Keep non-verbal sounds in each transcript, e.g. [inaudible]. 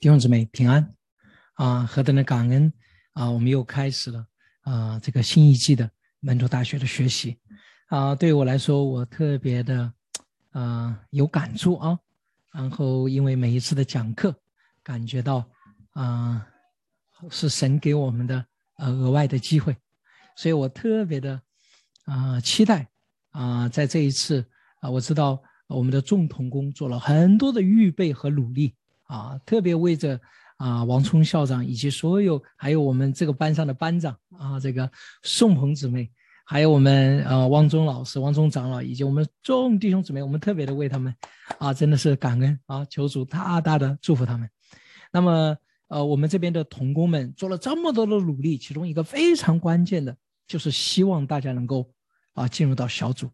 弟兄姊妹平安啊！何等的感恩啊！我们又开始了啊这个新一季的门徒大学的学习啊！对于我来说，我特别的啊有感触啊！然后因为每一次的讲课，感觉到啊是神给我们的呃额外的机会，所以我特别的啊期待啊在这一次啊我知道我们的众同工做了很多的预备和努力。啊，特别为着啊王聪校长以及所有还有我们这个班上的班长啊，这个宋鹏姊妹，还有我们呃汪忠老师、汪忠长老以及我们众弟兄姊妹，我们特别的为他们啊，真的是感恩啊，求主大大的祝福他们。那么呃，我们这边的童工们做了这么多的努力，其中一个非常关键的就是希望大家能够啊进入到小组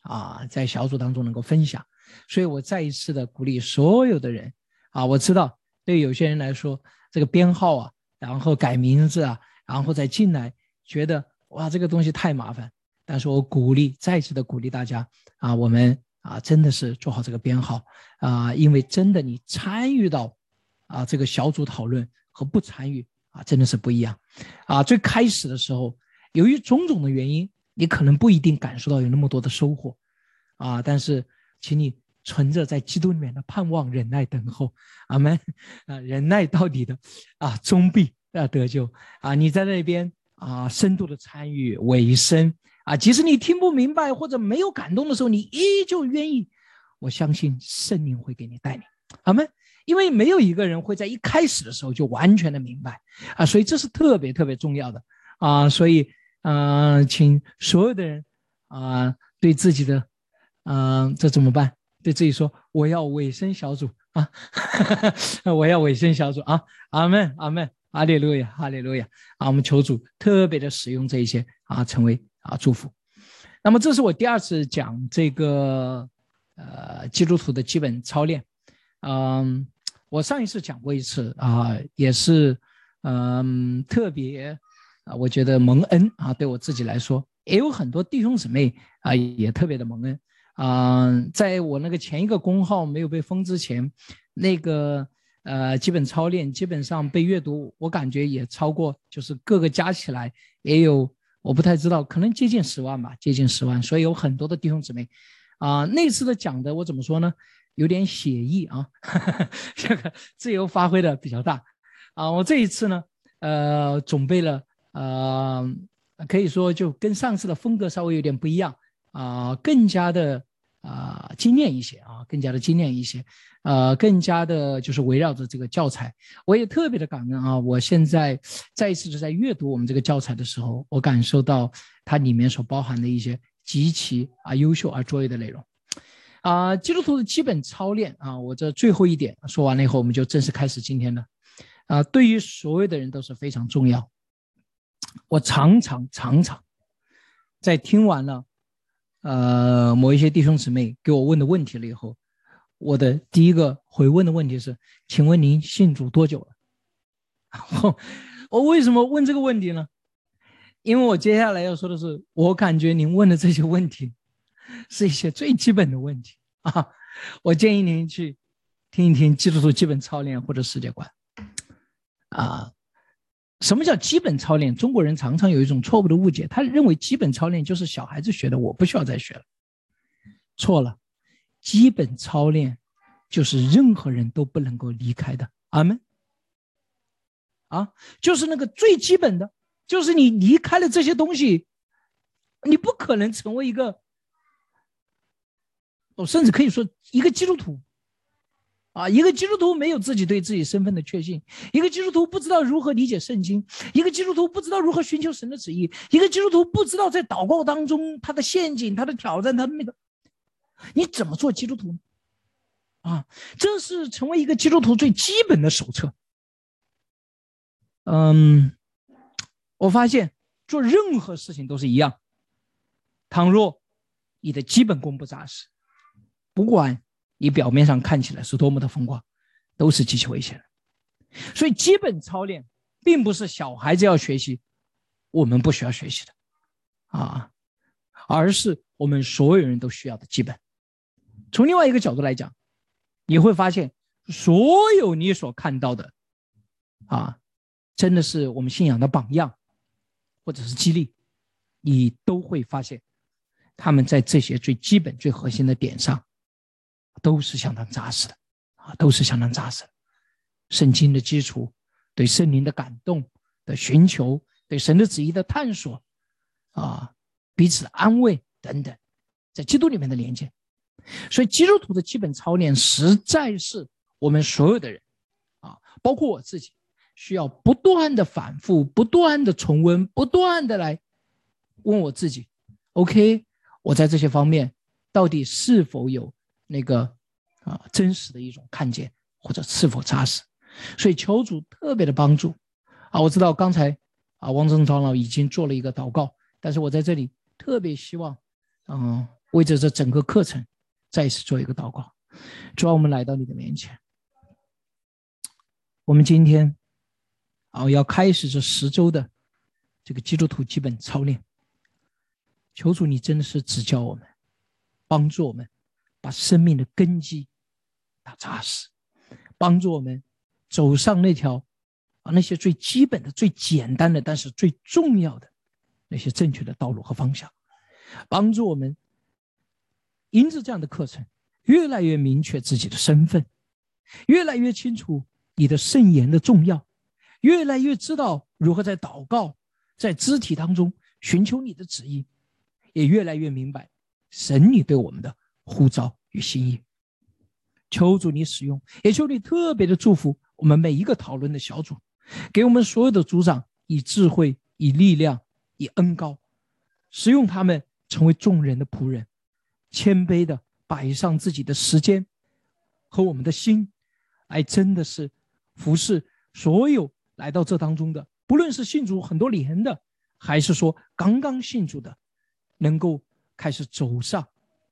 啊，在小组当中能够分享。所以我再一次的鼓励所有的人。啊，我知道，对有些人来说，这个编号啊，然后改名字啊，然后再进来，觉得哇，这个东西太麻烦。但是我鼓励，再次的鼓励大家啊，我们啊，真的是做好这个编号啊，因为真的你参与到啊这个小组讨论和不参与啊，真的是不一样啊。最开始的时候，由于种种的原因，你可能不一定感受到有那么多的收获啊，但是请你。存着在基督里面的盼望，忍耐等候，阿门啊！忍耐到底的啊，终必啊得救啊！你在那边啊，深度的参与尾声啊，即使你听不明白或者没有感动的时候，你依旧愿意。我相信圣灵会给你带领，阿门。因为没有一个人会在一开始的时候就完全的明白啊，所以这是特别特别重要的啊！所以嗯，请所有的人啊，对自己的嗯，这怎么办？对自己说：“我要委身小组啊，[laughs] 我要委身小组啊！”阿门，阿门，阿利路亚，哈利路亚！啊，我们求主特别的使用这一些啊，成为啊祝福。那么，这是我第二次讲这个呃基督徒的基本操练。嗯，我上一次讲过一次啊，也是嗯特别啊，我觉得蒙恩啊，对我自己来说，也有很多弟兄姊妹啊，也特别的蒙恩。嗯，在我那个前一个公号没有被封之前，那个呃基本操练基本上被阅读，我感觉也超过，就是各个加起来也有，我不太知道，可能接近十万吧，接近十万。所以有很多的弟兄姊妹，啊，那次的讲的我怎么说呢？有点写意啊，[laughs] 这个自由发挥的比较大。啊，我这一次呢，呃，准备了，呃，可以说就跟上次的风格稍微有点不一样啊，更加的。啊，精炼一些啊，更加的精炼一些，呃，更加的就是围绕着这个教材，我也特别的感恩啊！我现在再一次的在阅读我们这个教材的时候，我感受到它里面所包含的一些极其啊优秀而卓越的内容。啊，基督徒的基本操练啊，我这最后一点说完了以后，我们就正式开始今天的。啊，对于所有的人都是非常重要。我常常常常在听完了。呃，某一些弟兄姊妹给我问的问题了以后，我的第一个回问的问题是：请问您信主多久了？[laughs] 我为什么问这个问题呢？因为我接下来要说的是，我感觉您问的这些问题是一些最基本的问题啊。[laughs] 我建议您去听一听基督徒基本操练或者世界观啊。什么叫基本操练？中国人常常有一种错误的误解，他认为基本操练就是小孩子学的，我不需要再学了。错了，基本操练就是任何人都不能够离开的。阿门。啊，就是那个最基本的，就是你离开了这些东西，你不可能成为一个，我甚至可以说一个基督徒。啊，一个基督徒没有自己对自己身份的确信，一个基督徒不知道如何理解圣经，一个基督徒不知道如何寻求神的旨意，一个基督徒不知道在祷告当中他的陷阱、他的挑战、他的那个，你怎么做基督徒呢？啊，这是成为一个基督徒最基本的手册。嗯，我发现做任何事情都是一样，倘若你的基本功不扎实，不管。你表面上看起来是多么的风光，都是极其危险的。所以，基本操练并不是小孩子要学习，我们不需要学习的，啊，而是我们所有人都需要的基本。从另外一个角度来讲，你会发现，所有你所看到的，啊，真的是我们信仰的榜样，或者是激励，你都会发现，他们在这些最基本、最核心的点上，都是相当扎实的，啊，都是相当扎实的。圣经的基础，对圣灵的感动的寻求，对神的旨意的探索，啊，彼此安慰等等，在基督里面的连接。所以，基督徒的基本操练实在是。我们所有的人，啊，包括我自己，需要不断的反复、不断的重温、不断的来问我自己：OK，我在这些方面到底是否有那个啊真实的一种看见，或者是否扎实？所以求主特别的帮助啊！我知道刚才啊王正长老已经做了一个祷告，但是我在这里特别希望，嗯，为着这整个课程再次做一个祷告。主要我们来到你的面前。我们今天，啊，要开始这十周的这个基督徒基本操练。求主，你真的是指教我们，帮助我们把生命的根基打扎实，帮助我们走上那条啊那些最基本的、最简单的，但是最重要的那些正确的道路和方向，帮助我们因着这样的课程，越来越明确自己的身份，越来越清楚。你的圣言的重要，越来越知道如何在祷告、在肢体当中寻求你的旨意，也越来越明白神你对我们的呼召与心意。求主你使用，也求你特别的祝福我们每一个讨论的小组，给我们所有的组长以智慧、以力量、以恩高，使用他们成为众人的仆人，谦卑的摆上自己的时间和我们的心，来真的是。服侍所有来到这当中的，不论是信主很多年的，还是说刚刚信主的，能够开始走上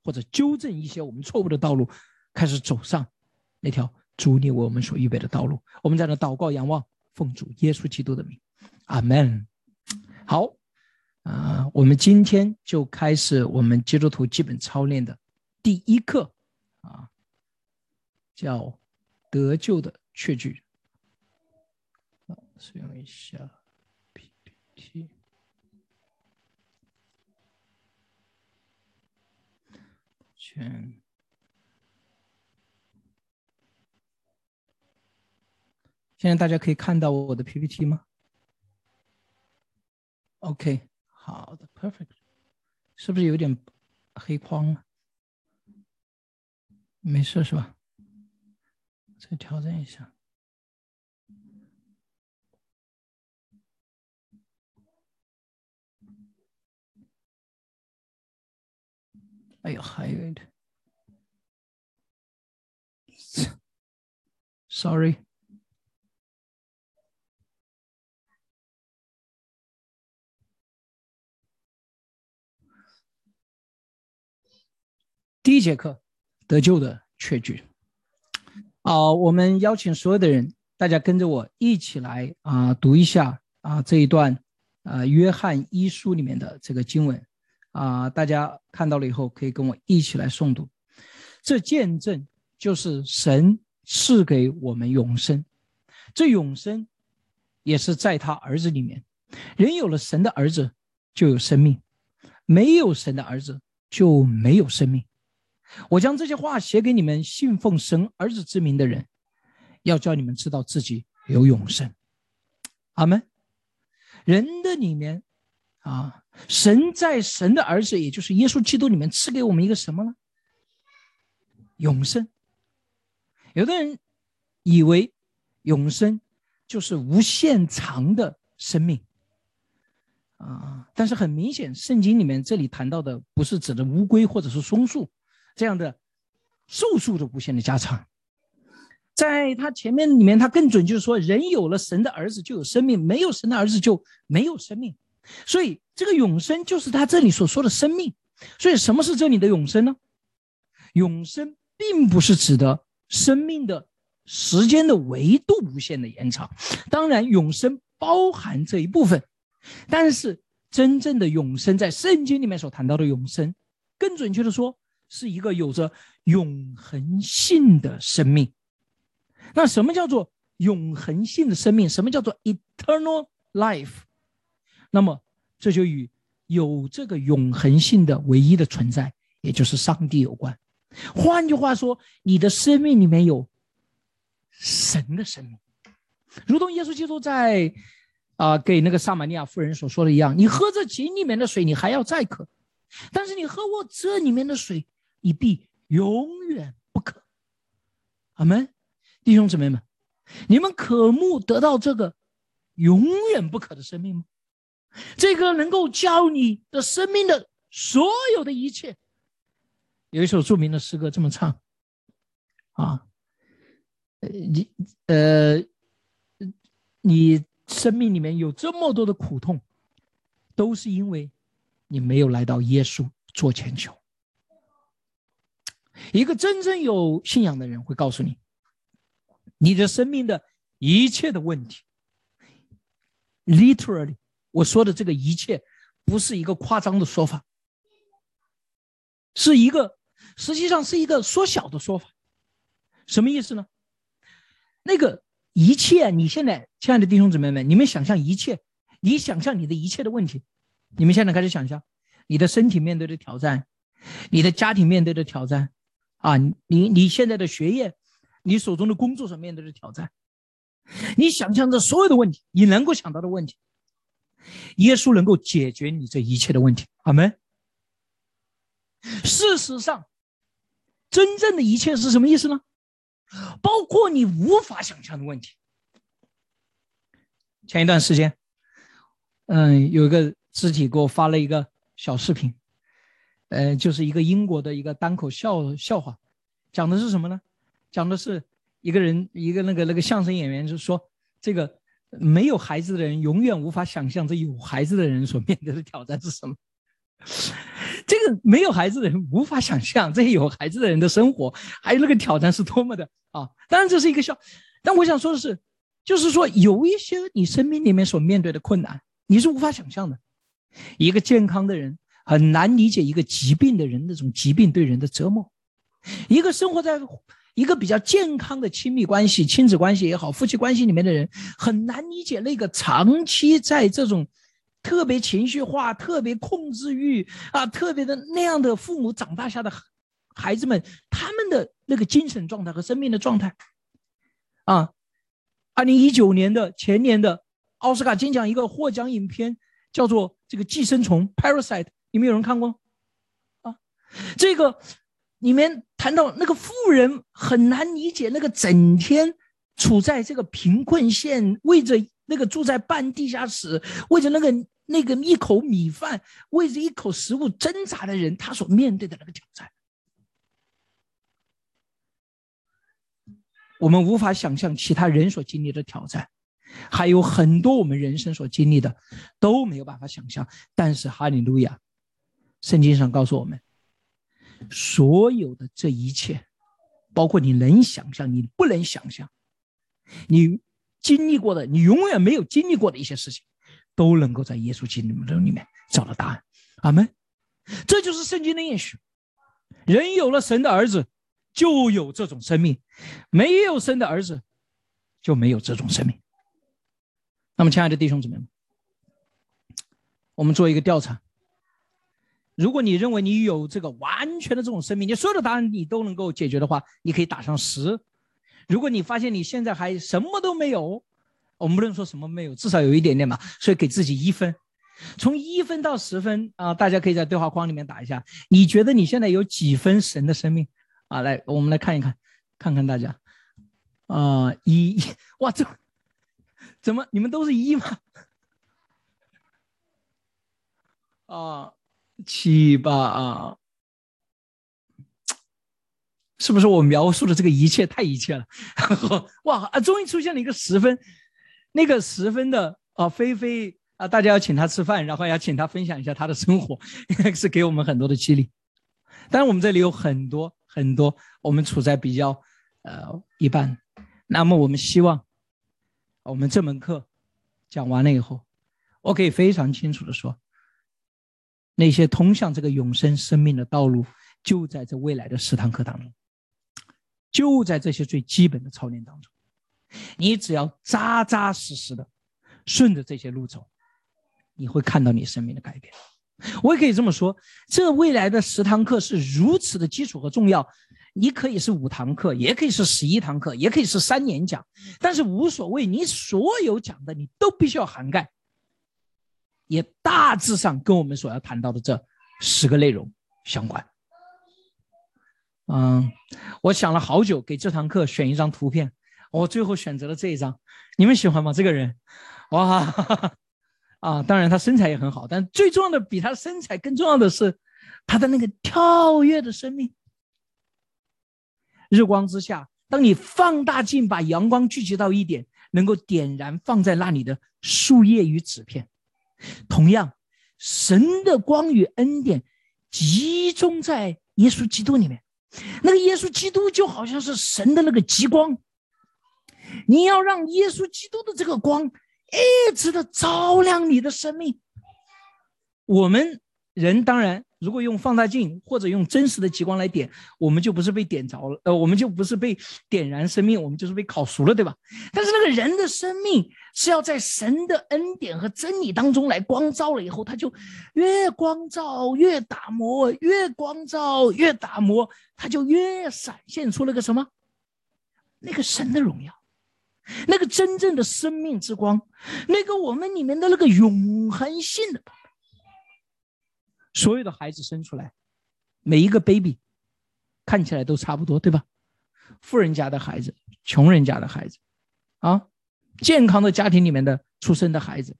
或者纠正一些我们错误的道路，开始走上那条主你为我们所预备的道路。我们在那祷告、仰望、奉主耶稣基督的名，阿门。好，啊，我们今天就开始我们基督徒基本操练的第一课，啊，叫得救的确据。使用一下 PPT。嗯。现在大家可以看到我的 PPT 吗？OK，好的，Perfect。是不是有点黑框啊？没事是吧？再调整一下。哎呦，还有一点，sorry。第一节课得救的确据啊，我们邀请所有的人，大家跟着我一起来啊，读一下啊这一段啊约翰一书里面的这个经文。啊，大家看到了以后，可以跟我一起来诵读。这见证就是神赐给我们永生，这永生也是在他儿子里面。人有了神的儿子，就有生命；没有神的儿子，就没有生命。我将这些话写给你们信奉神儿子之名的人，要叫你们知道自己有永生。阿门。人的里面。啊，神在神的儿子，也就是耶稣基督里面赐给我们一个什么呢？永生。有的人以为永生就是无限长的生命啊，但是很明显，圣经里面这里谈到的不是指的乌龟或者是松树这样的寿数的无限的加长，在他前面里面，他更准就是说，人有了神的儿子就有生命，没有神的儿子就没有生命。所以，这个永生就是他这里所说的生命。所以，什么是这里的永生呢？永生并不是指的生命的时间的维度无限的延长，当然，永生包含这一部分。但是，真正的永生，在圣经里面所谈到的永生，更准确的说，是一个有着永恒性的生命。那什么叫做永恒性的生命？什么叫做 eternal life？那么这就与有这个永恒性的唯一的存在，也就是上帝有关。换句话说，你的生命里面有神的生命，如同耶稣基督在啊给那个撒玛利亚妇人所说的一样：“你喝这井里面的水，你还要再渴；但是你喝我这里面的水，你必永远不渴。”阿门，弟兄姊妹们，你们渴慕得到这个永远不渴的生命吗？这个能够教你的生命的所有的一切。有一首著名的诗歌这么唱：啊，你呃，你生命里面有这么多的苦痛，都是因为你没有来到耶稣做前求。一个真正有信仰的人会告诉你，你的生命的一切的问题，literally。我说的这个一切，不是一个夸张的说法，是一个实际上是一个缩小的说法。什么意思呢？那个一切，你现在亲爱的弟兄姊妹们，你们想象一切，你想象你的一切的问题，你们现在开始想象你的身体面对的挑战，你的家庭面对的挑战，啊，你你现在的学业，你手中的工作所面对的挑战，你想象着所有的问题，你能够想到的问题。耶稣能够解决你这一切的问题，阿门。事实上，真正的一切是什么意思呢？包括你无法想象的问题。前一段时间，嗯，有一个肢体给我发了一个小视频，呃，就是一个英国的一个单口笑笑话，讲的是什么呢？讲的是一个人，一个那个那个相声演员，就说这个。没有孩子的人永远无法想象这有孩子的人所面对的挑战是什么。这个没有孩子的人无法想象这些有孩子的人的生活，还有那个挑战是多么的啊！当然这是一个笑，但我想说的是，就是说有一些你生命里面所面对的困难，你是无法想象的。一个健康的人很难理解一个疾病的人那种疾病对人的折磨，一个生活在。一个比较健康的亲密关系、亲子关系也好，夫妻关系里面的人很难理解那个长期在这种特别情绪化、特别控制欲啊、特别的那样的父母长大下的孩子们，他们的那个精神状态和生命的状态。啊，二零一九年的前年的奥斯卡金奖一个获奖影片叫做《这个寄生虫》（Parasite），你们有人看过？啊，这个。里面谈到那个富人很难理解，那个整天处在这个贫困线，为着那个住在半地下室，为着那个那个一口米饭，为着一口食物挣扎的人，他所面对的那个挑战，我们无法想象其他人所经历的挑战，还有很多我们人生所经历的都没有办法想象。但是哈利路亚，圣经上告诉我们。所有的这一切，包括你能想象、你不能想象、你经历过的、你永远没有经历过的一些事情，都能够在耶稣基督里面找到答案。阿门。这就是圣经的应许。人有了神的儿子，就有这种生命；没有神的儿子，就没有这种生命。那么，亲爱的弟兄姊妹们，我们做一个调查。如果你认为你有这个完全的这种生命，你所有的答案你都能够解决的话，你可以打上十。如果你发现你现在还什么都没有，我们不能说什么没有，至少有一点点吧，所以给自己一分。从一分到十分啊，大家可以在对话框里面打一下。你觉得你现在有几分神的生命啊？来，我们来看一看，看看大家啊，一哇，这怎么你们都是一吗？啊。七八啊，是不是我描述的这个一切太一切了？[laughs] 哇啊，终于出现了一个十分，那个十分的啊，菲菲啊，大家要请他吃饭，然后要请他分享一下他的生活，应 [laughs] 该是给我们很多的激励。当然，我们这里有很多很多，我们处在比较呃一般。那么，我们希望我们这门课讲完了以后，我可以非常清楚的说。那些通向这个永生生命的道路，就在这未来的十堂课当中，就在这些最基本的操练当中。你只要扎扎实实的顺着这些路走，你会看到你生命的改变。我也可以这么说，这未来的十堂课是如此的基础和重要。你可以是五堂课，也可以是十一堂课，也可以是三年讲，但是无所谓。你所有讲的，你都必须要涵盖，也大致上跟我们所要谈到的这十个内容相关。嗯，我想了好久，给这堂课选一张图片，我最后选择了这一张。你们喜欢吗？这个人，哇，哈 [laughs] 哈啊，当然他身材也很好，但最重要的比他身材更重要的是他的那个跳跃的生命。日光之下，当你放大镜把阳光聚集到一点，能够点燃放在那里的树叶与纸片。同样，神的光与恩典集中在耶稣基督里面，那个耶稣基督就好像是神的那个极光。你要让耶稣基督的这个光一直的照亮你的生命。我们人当然。如果用放大镜或者用真实的极光来点，我们就不是被点着了，呃，我们就不是被点燃生命，我们就是被烤熟了，对吧？但是那个人的生命是要在神的恩典和真理当中来光照了以后，他就越光照越打磨，越光照越打磨，他就越闪现出了个什么？那个神的荣耀，那个真正的生命之光，那个我们里面的那个永恒性的。所有的孩子生出来，每一个 baby 看起来都差不多，对吧？富人家的孩子，穷人家的孩子，啊，健康的家庭里面的出生的孩子，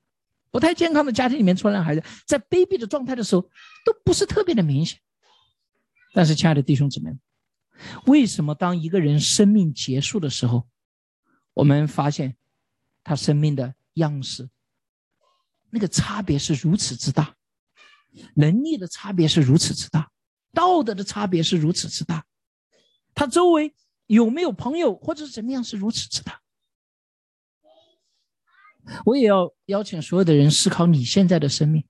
不太健康的家庭里面出来的孩子，在卑鄙的状态的时候都不是特别的明显。但是，亲爱的弟兄姊妹，为什么当一个人生命结束的时候，我们发现他生命的样式那个差别是如此之大？能力的差别是如此之大，道德的差别是如此之大，他周围有没有朋友或者是怎么样是如此之大。我也要邀请所有的人思考你现在的生命。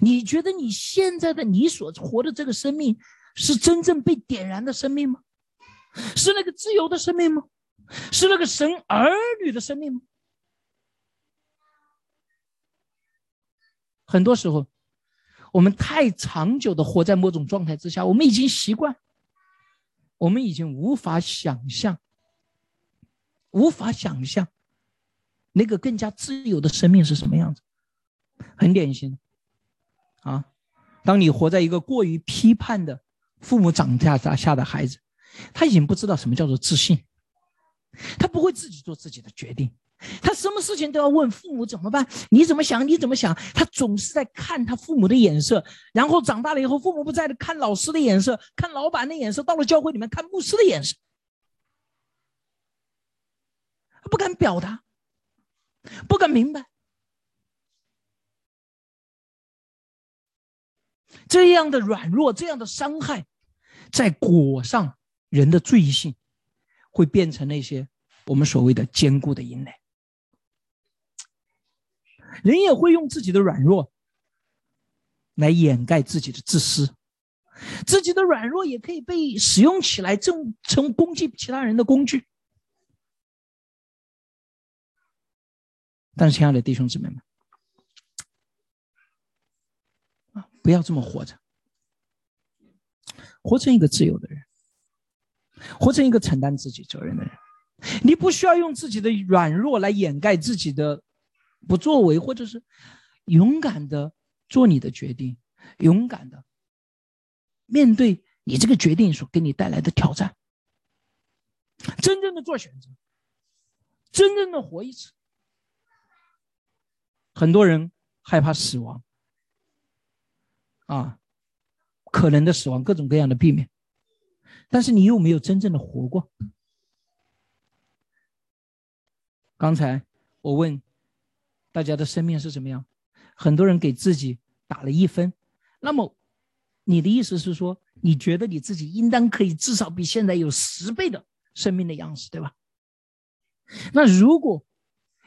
你觉得你现在的你所活的这个生命是真正被点燃的生命吗？是那个自由的生命吗？是那个神儿女的生命吗？很多时候，我们太长久的活在某种状态之下，我们已经习惯，我们已经无法想象，无法想象那个更加自由的生命是什么样子。很典型，啊，当你活在一个过于批判的父母长大下的孩子，他已经不知道什么叫做自信，他不会自己做自己的决定。他什么事情都要问父母怎么办？你怎么想？你怎么想？他总是在看他父母的眼色，然后长大了以后，父母不在了，看老师的眼色，看老板的眼色，到了教会里面看牧师的眼色，他不敢表达，不敢明白，这样的软弱，这样的伤害，在裹上人的罪性，会变成那些我们所谓的坚固的阴垒。人也会用自己的软弱来掩盖自己的自私，自己的软弱也可以被使用起来，成成攻击其他人的工具。但是，亲爱的弟兄姊妹们，啊，不要这么活着，活成一个自由的人，活成一个承担自己责任的人。你不需要用自己的软弱来掩盖自己的。不作为，或者是勇敢的做你的决定，勇敢的面对你这个决定所给你带来的挑战，真正的做选择，真正的活一次。很多人害怕死亡，啊，可能的死亡，各种各样的避免，但是你有没有真正的活过？刚才我问。大家的生命是怎么样？很多人给自己打了一分，那么你的意思是说，你觉得你自己应当可以至少比现在有十倍的生命的样子，对吧？那如果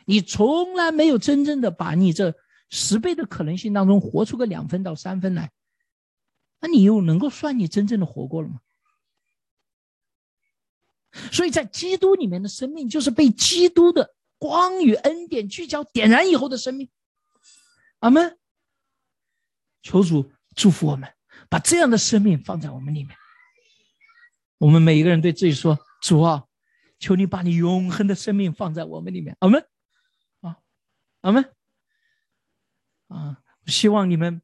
你从来没有真正的把你这十倍的可能性当中活出个两分到三分来，那你又能够算你真正的活过了吗？所以在基督里面的生命，就是被基督的光与恩典聚焦点燃以后的生命。阿门。求主祝福我们，把这样的生命放在我们里面。我们每一个人对自己说：“主啊，求你把你永恒的生命放在我们里面。”阿门。啊，阿门。啊，希望你们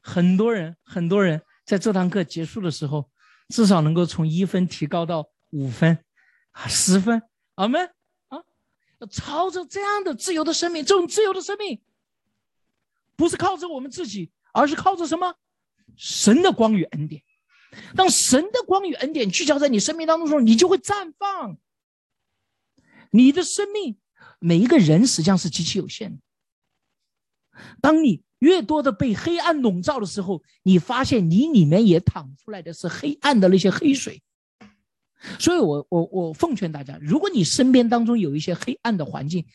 很多人，很多人在这堂课结束的时候，至少能够从一分提高到五分，啊，十分。阿门。啊，要朝着这样的自由的生命，这种自由的生命，不是靠着我们自己。而是靠着什么？神的光与恩典。当神的光与恩典聚焦在你生命当中的时候，你就会绽放。你的生命，每一个人实际上是极其有限的。当你越多的被黑暗笼罩的时候，你发现你里面也淌出来的是黑暗的那些黑水。所以我我我奉劝大家，如果你身边当中有一些黑暗的环境，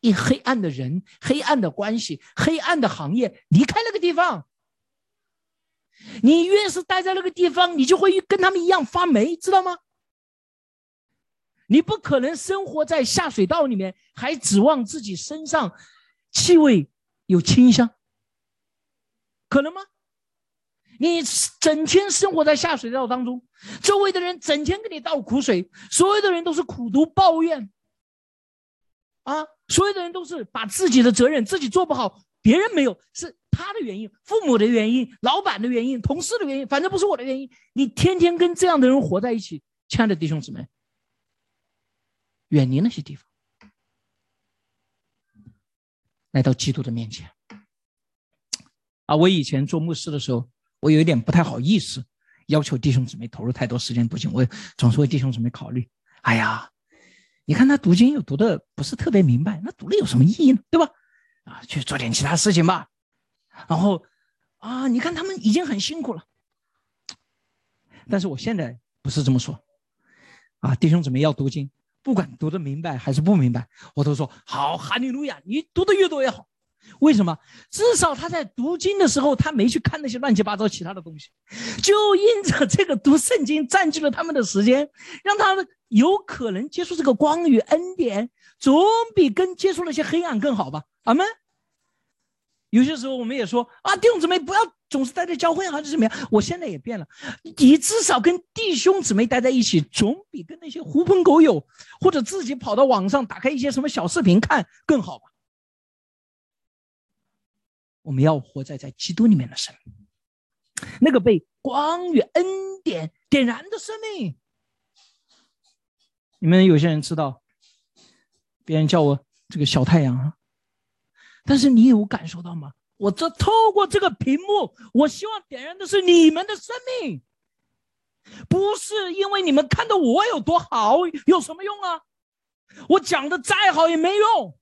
一黑暗的人，黑暗的关系，黑暗的行业，离开那个地方。你越是待在那个地方，你就会跟他们一样发霉，知道吗？你不可能生活在下水道里面，还指望自己身上气味有清香，可能吗？你整天生活在下水道当中，周围的人整天给你倒苦水，所有的人都是苦读抱怨，啊。所有的人都是把自己的责任自己做不好，别人没有是他的原因，父母的原因，老板的原因，同事的原因，反正不是我的原因。你天天跟这样的人活在一起，亲爱的弟兄姊妹，远离那些地方，来到基督的面前。啊，我以前做牧师的时候，我有一点不太好意思，要求弟兄姊妹投入太多时间读经，我总是为弟兄姊妹考虑。哎呀。你看他读经又读的不是特别明白，那读了有什么意义呢？对吧？啊，去做点其他事情吧。然后，啊，你看他们已经很辛苦了。但是我现在不是这么说，啊，弟兄姊妹要读经，不管读的明白还是不明白，我都说好，哈利路亚，你读的越多越好。为什么？至少他在读经的时候，他没去看那些乱七八糟其他的东西，就因着这个读圣经占据了他们的时间，让他们有可能接触这个光与恩典，总比跟接触那些黑暗更好吧？阿门。有些时候我们也说啊，弟兄姊妹不要总是待在教会还是怎么样？我现在也变了，你至少跟弟兄姊妹待在一起，总比跟那些狐朋狗友或者自己跑到网上打开一些什么小视频看更好吧？我们要活在在基督里面的生命，那个被光与恩典点燃的生命。你们有些人知道，别人叫我这个小太阳啊，但是你有感受到吗？我这透过这个屏幕，我希望点燃的是你们的生命，不是因为你们看到我有多好，有什么用啊？我讲的再好也没用。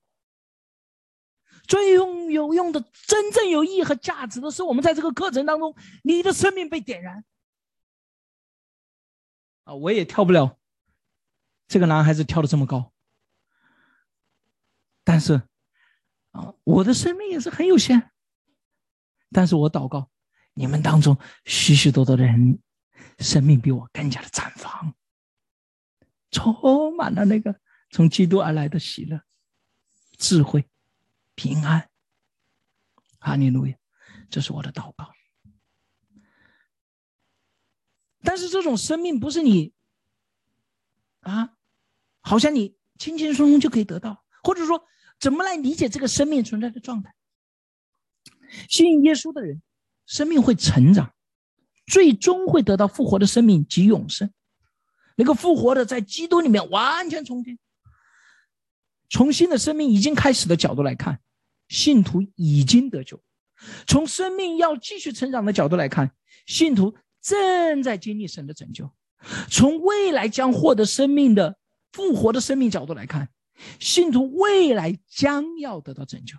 最用有用的、真正有意义和价值的是，我们在这个课程当中，你的生命被点燃。啊，我也跳不了，这个男孩子跳的这么高。但是，啊，我的生命也是很有限。但是我祷告，你们当中许许多多的人，生命比我更加的绽放，充满了那个从基督而来的喜乐、智慧。平安，哈利路亚，这是我的祷告。但是这种生命不是你啊，好像你轻轻松松就可以得到，或者说怎么来理解这个生命存在的状态？信耶稣的人，生命会成长，最终会得到复活的生命及永生。那个复活的，在基督里面完全重建。从新的生命已经开始的角度来看，信徒已经得救；从生命要继续成长的角度来看，信徒正在经历神的拯救；从未来将获得生命的复活的生命角度来看，信徒未来将要得到拯救。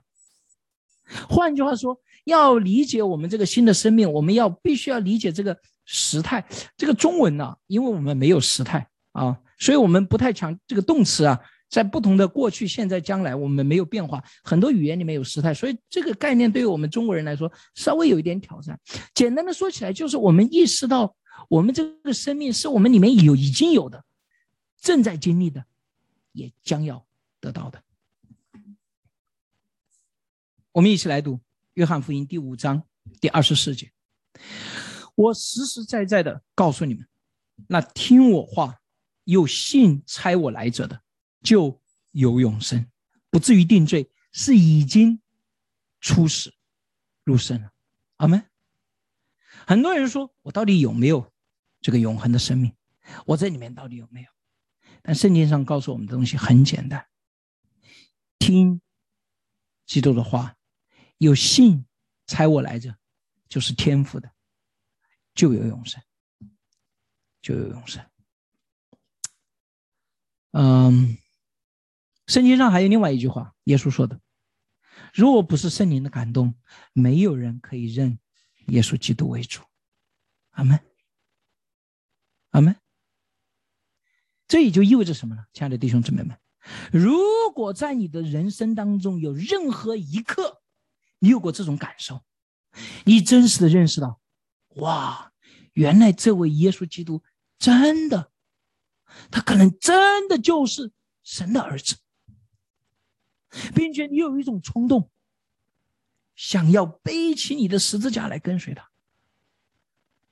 换句话说，要理解我们这个新的生命，我们要必须要理解这个时态。这个中文呢，因为我们没有时态啊，所以我们不太强这个动词啊。在不同的过去、现在、将来，我们没有变化。很多语言里面有时态，所以这个概念对于我们中国人来说稍微有一点挑战。简单的说起来，就是我们意识到我们这个生命是我们里面有已经有的，正在经历的，也将要得到的。我们一起来读《约翰福音》第五章第二十四节。我实实在在的告诉你们，那听我话又信差我来者的，就有永生，不至于定罪，是已经出死入生了。阿门。很多人说我到底有没有这个永恒的生命？我这里面到底有没有？但圣经上告诉我们的东西很简单：听基督的话，有信差我来着，就是天赋的，就有永生，就有永生。嗯，圣经上还有另外一句话，耶稣说的：“如果不是圣灵的感动，没有人可以认。”耶稣基督为主，阿门，阿门。这也就意味着什么呢？亲爱的弟兄姊妹们，如果在你的人生当中有任何一刻，你有过这种感受，你真实的认识到，哇，原来这位耶稣基督真的，他可能真的就是神的儿子，并且你有一种冲动。想要背起你的十字架来跟随他，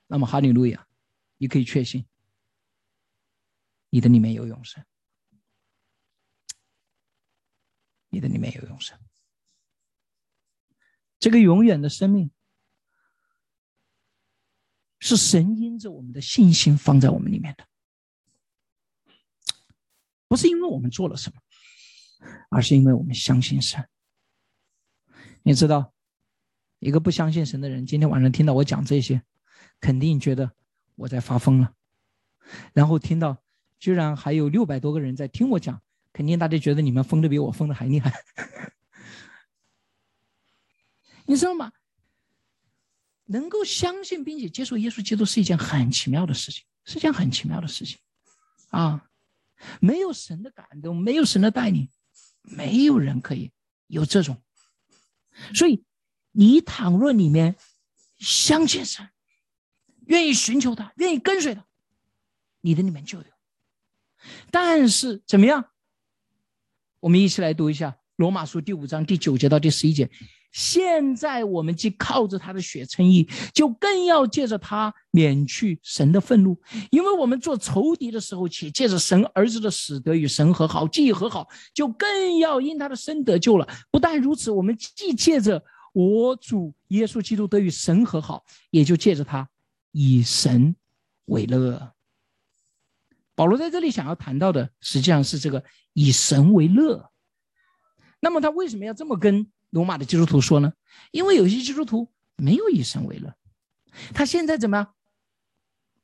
那么哈利路亚，你可以确信，你的里面有永生，你的里面有永生。这个永远的生命，是神因着我们的信心放在我们里面的，不是因为我们做了什么，而是因为我们相信神。你知道，一个不相信神的人，今天晚上听到我讲这些，肯定觉得我在发疯了。然后听到，居然还有六百多个人在听我讲，肯定大家觉得你们疯的比我疯的还厉害。[laughs] 你知道吗？能够相信并且接受耶稣基督是一件很奇妙的事情，是件很奇妙的事情，啊，没有神的感动，没有神的带领，没有人可以有这种。所以，你倘若里面相信神，愿意寻求他，愿意跟随他，你的里面就有。但是怎么样？我们一起来读一下《罗马书》第五章第九节到第十一节。现在我们既靠着他的血称义，就更要借着他免去神的愤怒，因为我们做仇敌的时候，且借着神儿子的死得与神和好，既和好，就更要因他的生得救了。不但如此，我们既借着我主耶稣基督得与神和好，也就借着他以神为乐。保罗在这里想要谈到的，实际上是这个以神为乐。那么他为什么要这么跟？罗马的基督徒说呢，因为有些基督徒没有以神为乐，他现在怎么样？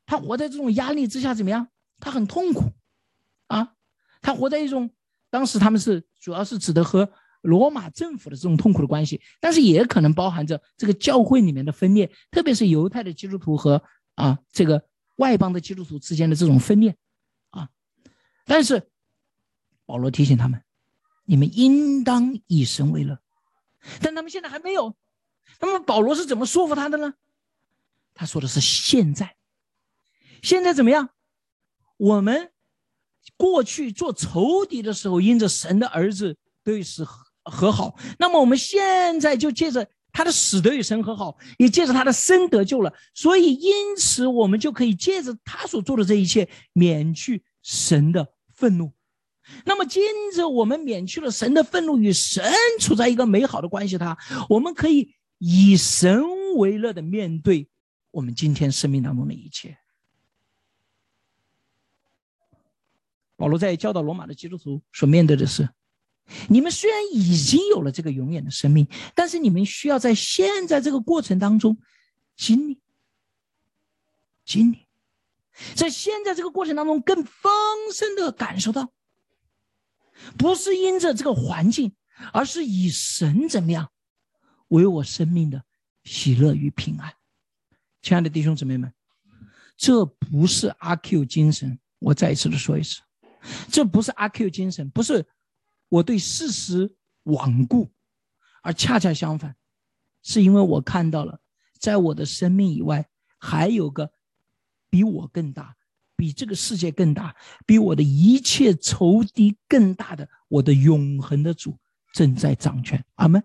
他活在这种压力之下怎么样？他很痛苦，啊，他活在一种当时他们是主要是指的和罗马政府的这种痛苦的关系，但是也可能包含着这个教会里面的分裂，特别是犹太的基督徒和啊这个外邦的基督徒之间的这种分裂，但是保罗提醒他们，你们应当以神为乐。但他们现在还没有，那么保罗是怎么说服他的呢？他说的是现在，现在怎么样？我们过去做仇敌的时候，因着神的儿子得与死和好，那么我们现在就借着他的死得与神和好，也借着他的生得救了。所以因此我们就可以借着他所做的这一切，免去神的愤怒。那么，接着我们免去了神的愤怒，与神处在一个美好的关系。他，我们可以以神为乐的面对我们今天生命当中的一切。保罗在教导罗马的基督徒所面对的是：你们虽然已经有了这个永远的生命，但是你们需要在现在这个过程当中经历、经历，在现在这个过程当中更丰盛的感受到。不是因着这个环境，而是以神怎么样为我生命的喜乐与平安。亲爱的弟兄姊妹们，这不是阿 Q 精神。我再一次的说一次，这不是阿 Q 精神，不是我对事实罔顾，而恰恰相反，是因为我看到了，在我的生命以外，还有个比我更大、比这个世界更大，比我的一切仇敌更大的，我的永恒的主正在掌权。阿门。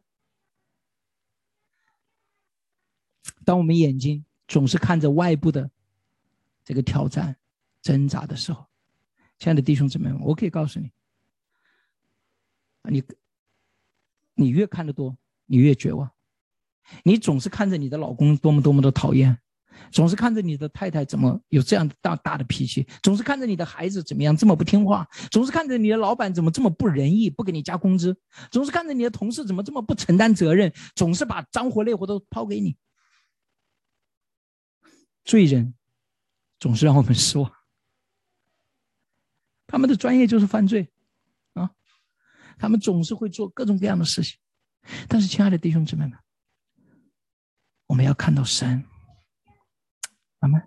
当我们眼睛总是看着外部的这个挑战、挣扎的时候，亲爱的弟兄姊妹们，我可以告诉你，你你越看得多，你越绝望。你总是看着你的老公多么多么的讨厌。总是看着你的太太怎么有这样大大的脾气，总是看着你的孩子怎么样这么不听话，总是看着你的老板怎么这么不仁义，不给你加工资，总是看着你的同事怎么这么不承担责任，总是把脏活累活都抛给你。罪人总是让我们失望，他们的专业就是犯罪啊，他们总是会做各种各样的事情。但是，亲爱的弟兄姊妹们，我们要看到神。他们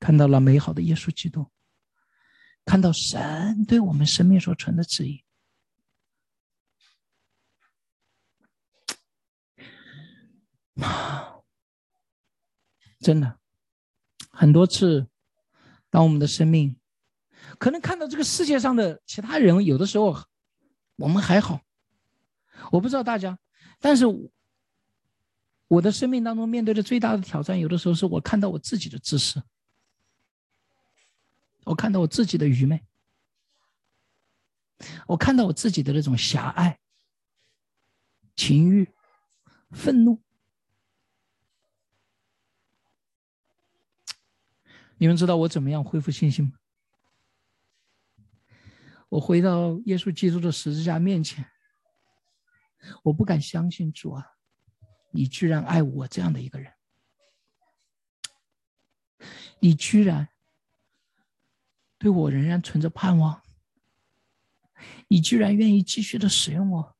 看到了美好的耶稣基督，看到神对我们生命所存的旨意。真的，很多次，当我们的生命可能看到这个世界上的其他人，有的时候我们还好，我不知道大家，但是。我的生命当中面对的最大的挑战，有的时候是我看到我自己的自私，我看到我自己的愚昧，我看到我自己的那种狭隘、情欲、愤怒。你们知道我怎么样恢复信心吗？我回到耶稣基督的十字架面前，我不敢相信主啊！你居然爱我这样的一个人，你居然对我仍然存着盼望，你居然愿意继续的使用我，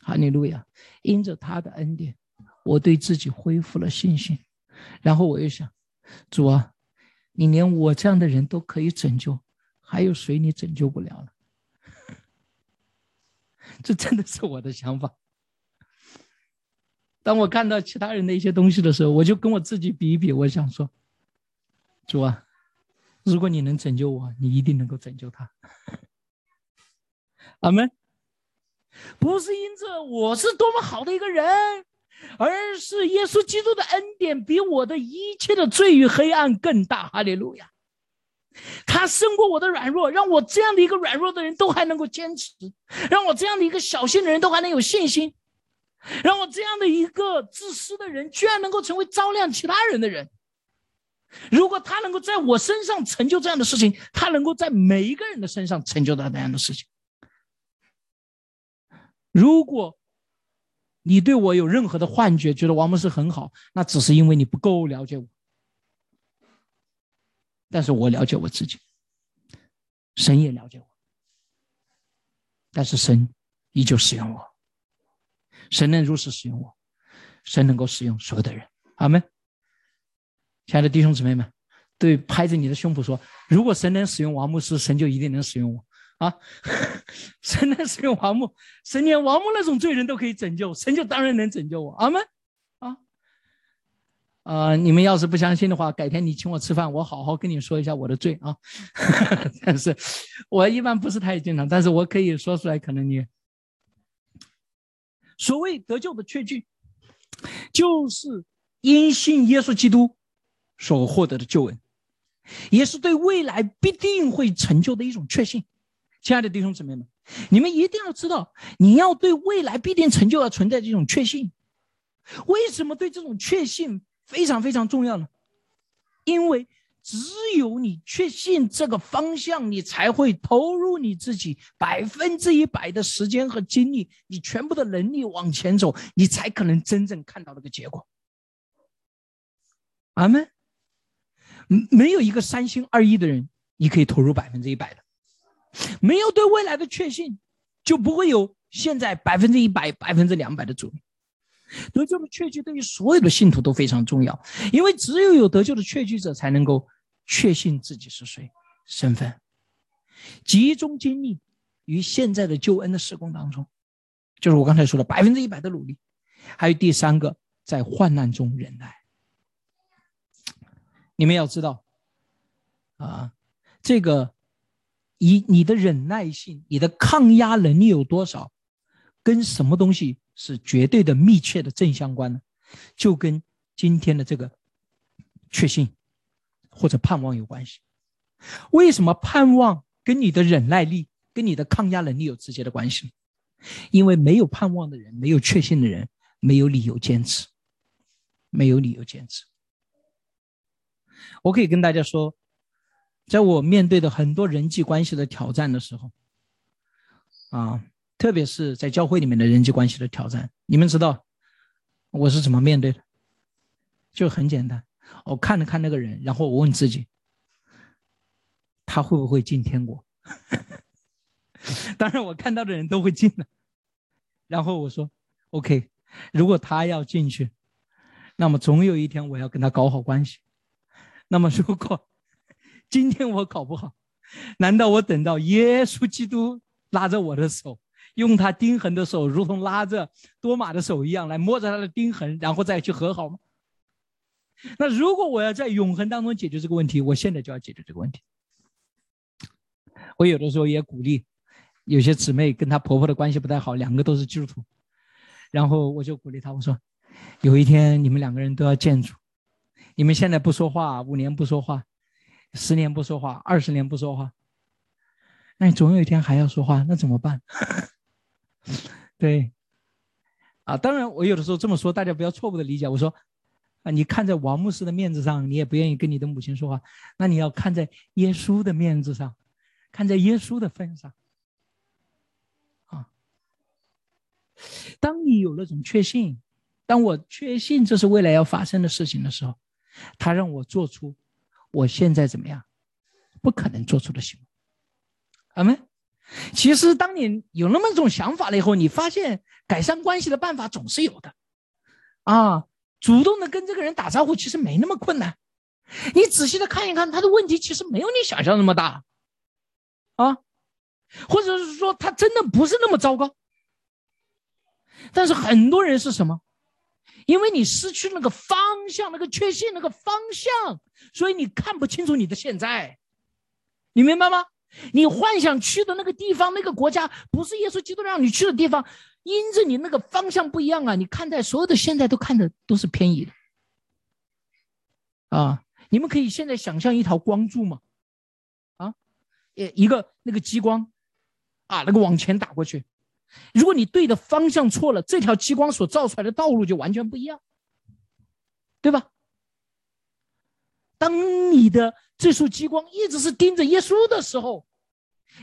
哈利路亚！因着他的恩典，我对自己恢复了信心。然后我又想，主啊，你连我这样的人都可以拯救，还有谁你拯救不了了？这真的是我的想法。当我看到其他人的一些东西的时候，我就跟我自己比一比。我想说，主啊，如果你能拯救我，你一定能够拯救他。阿门。不是因着我是多么好的一个人，而是耶稣基督的恩典比我的一切的罪与黑暗更大。哈利路亚。他胜过我的软弱，让我这样的一个软弱的人都还能够坚持，让我这样的一个小心的人都还能有信心，让我这样的一个自私的人居然能够成为照亮其他人的人。如果他能够在我身上成就这样的事情，他能够在每一个人的身上成就到那样的事情。如果你对我有任何的幻觉，觉得王牧师很好，那只是因为你不够了解我。但是我了解我自己，神也了解我，但是神依旧使用我，神能如此使用我，神能够使用所有的人，阿门。亲爱的弟兄姊妹们，对，拍着你的胸脯说：如果神能使用王牧师，神就一定能使用我啊！[laughs] 神能使用王牧，神连王牧那种罪人都可以拯救，神就当然能拯救我，阿门。啊，你们要是不相信的话，改天你请我吃饭，我好好跟你说一下我的罪啊。[laughs] 但是，我一般不是太经常，但是我可以说出来。可能你所谓得救的确据，就是因信耶稣基督所获得的救恩，也是对未来必定会成就的一种确信。亲爱的弟兄姊妹们，你们一定要知道，你要对未来必定成就而存在这种确信。为什么对这种确信？非常非常重要的，因为只有你确信这个方向，你才会投入你自己百分之一百的时间和精力，你全部的能力往前走，你才可能真正看到那个结果。阿门。没有一个三心二意的人，你可以投入百分之一百的。没有对未来的确信，就不会有现在百分之一百、百分之两百的主。得救的确据对于所有的信徒都非常重要，因为只有有得救的确据者，才能够确信自己是谁，身份，集中精力于现在的救恩的施工当中，就是我刚才说的百分之一百的努力。还有第三个，在患难中忍耐，你们要知道，啊，这个以你的忍耐性、你的抗压能力有多少，跟什么东西是绝对的密切的正相关呢？就跟今天的这个确信或者盼望有关系。为什么盼望跟你的忍耐力、跟你的抗压能力有直接的关系？因为没有盼望的人，没有确信的人，没有理由坚持，没有理由坚持。我可以跟大家说，在我面对的很多人际关系的挑战的时候，啊，特别是在教会里面的人际关系的挑战，你们知道我是怎么面对的？就很简单，我看了看那个人，然后我问自己，他会不会进天国？[laughs] 当然，我看到的人都会进的。然后我说：“OK，如果他要进去，那么总有一天我要跟他搞好关系。那么如果今天我搞不好，难道我等到耶稣基督拉着我的手，用他钉痕的手，如同拉着多马的手一样，来摸着他的钉痕，然后再去和好吗？那如果我要在永恒当中解决这个问题，我现在就要解决这个问题。我有的时候也鼓励。”有些姊妹跟她婆婆的关系不太好，两个都是基督徒，然后我就鼓励她，我说：“有一天你们两个人都要见主，你们现在不说话，五年不说话，十年不说话，二十年不说话，那你总有一天还要说话，那怎么办？” [laughs] 对，啊，当然我有的时候这么说，大家不要错误的理解。我说：“啊，你看在王牧师的面子上，你也不愿意跟你的母亲说话，那你要看在耶稣的面子上，看在耶稣的份上。”啊当你有那种确信，当我确信这是未来要发生的事情的时候，他让我做出我现在怎么样不可能做出的行为。阿门。其实，当你有那么一种想法了以后，你发现改善关系的办法总是有的。啊，主动的跟这个人打招呼其实没那么困难。你仔细的看一看，他的问题其实没有你想象那么大。啊，或者是说他真的不是那么糟糕。但是很多人是什么？因为你失去那个方向，那个确信，那个方向，所以你看不清楚你的现在。你明白吗？你幻想去的那个地方、那个国家，不是耶稣基督让你去的地方，因着你那个方向不一样啊！你看待所有的现在都看的都是偏移的。啊，你们可以现在想象一条光柱吗？啊，一一个那个激光，啊，那个往前打过去。如果你对的方向错了，这条激光所照出来的道路就完全不一样，对吧？当你的这束激光一直是盯着耶稣的时候，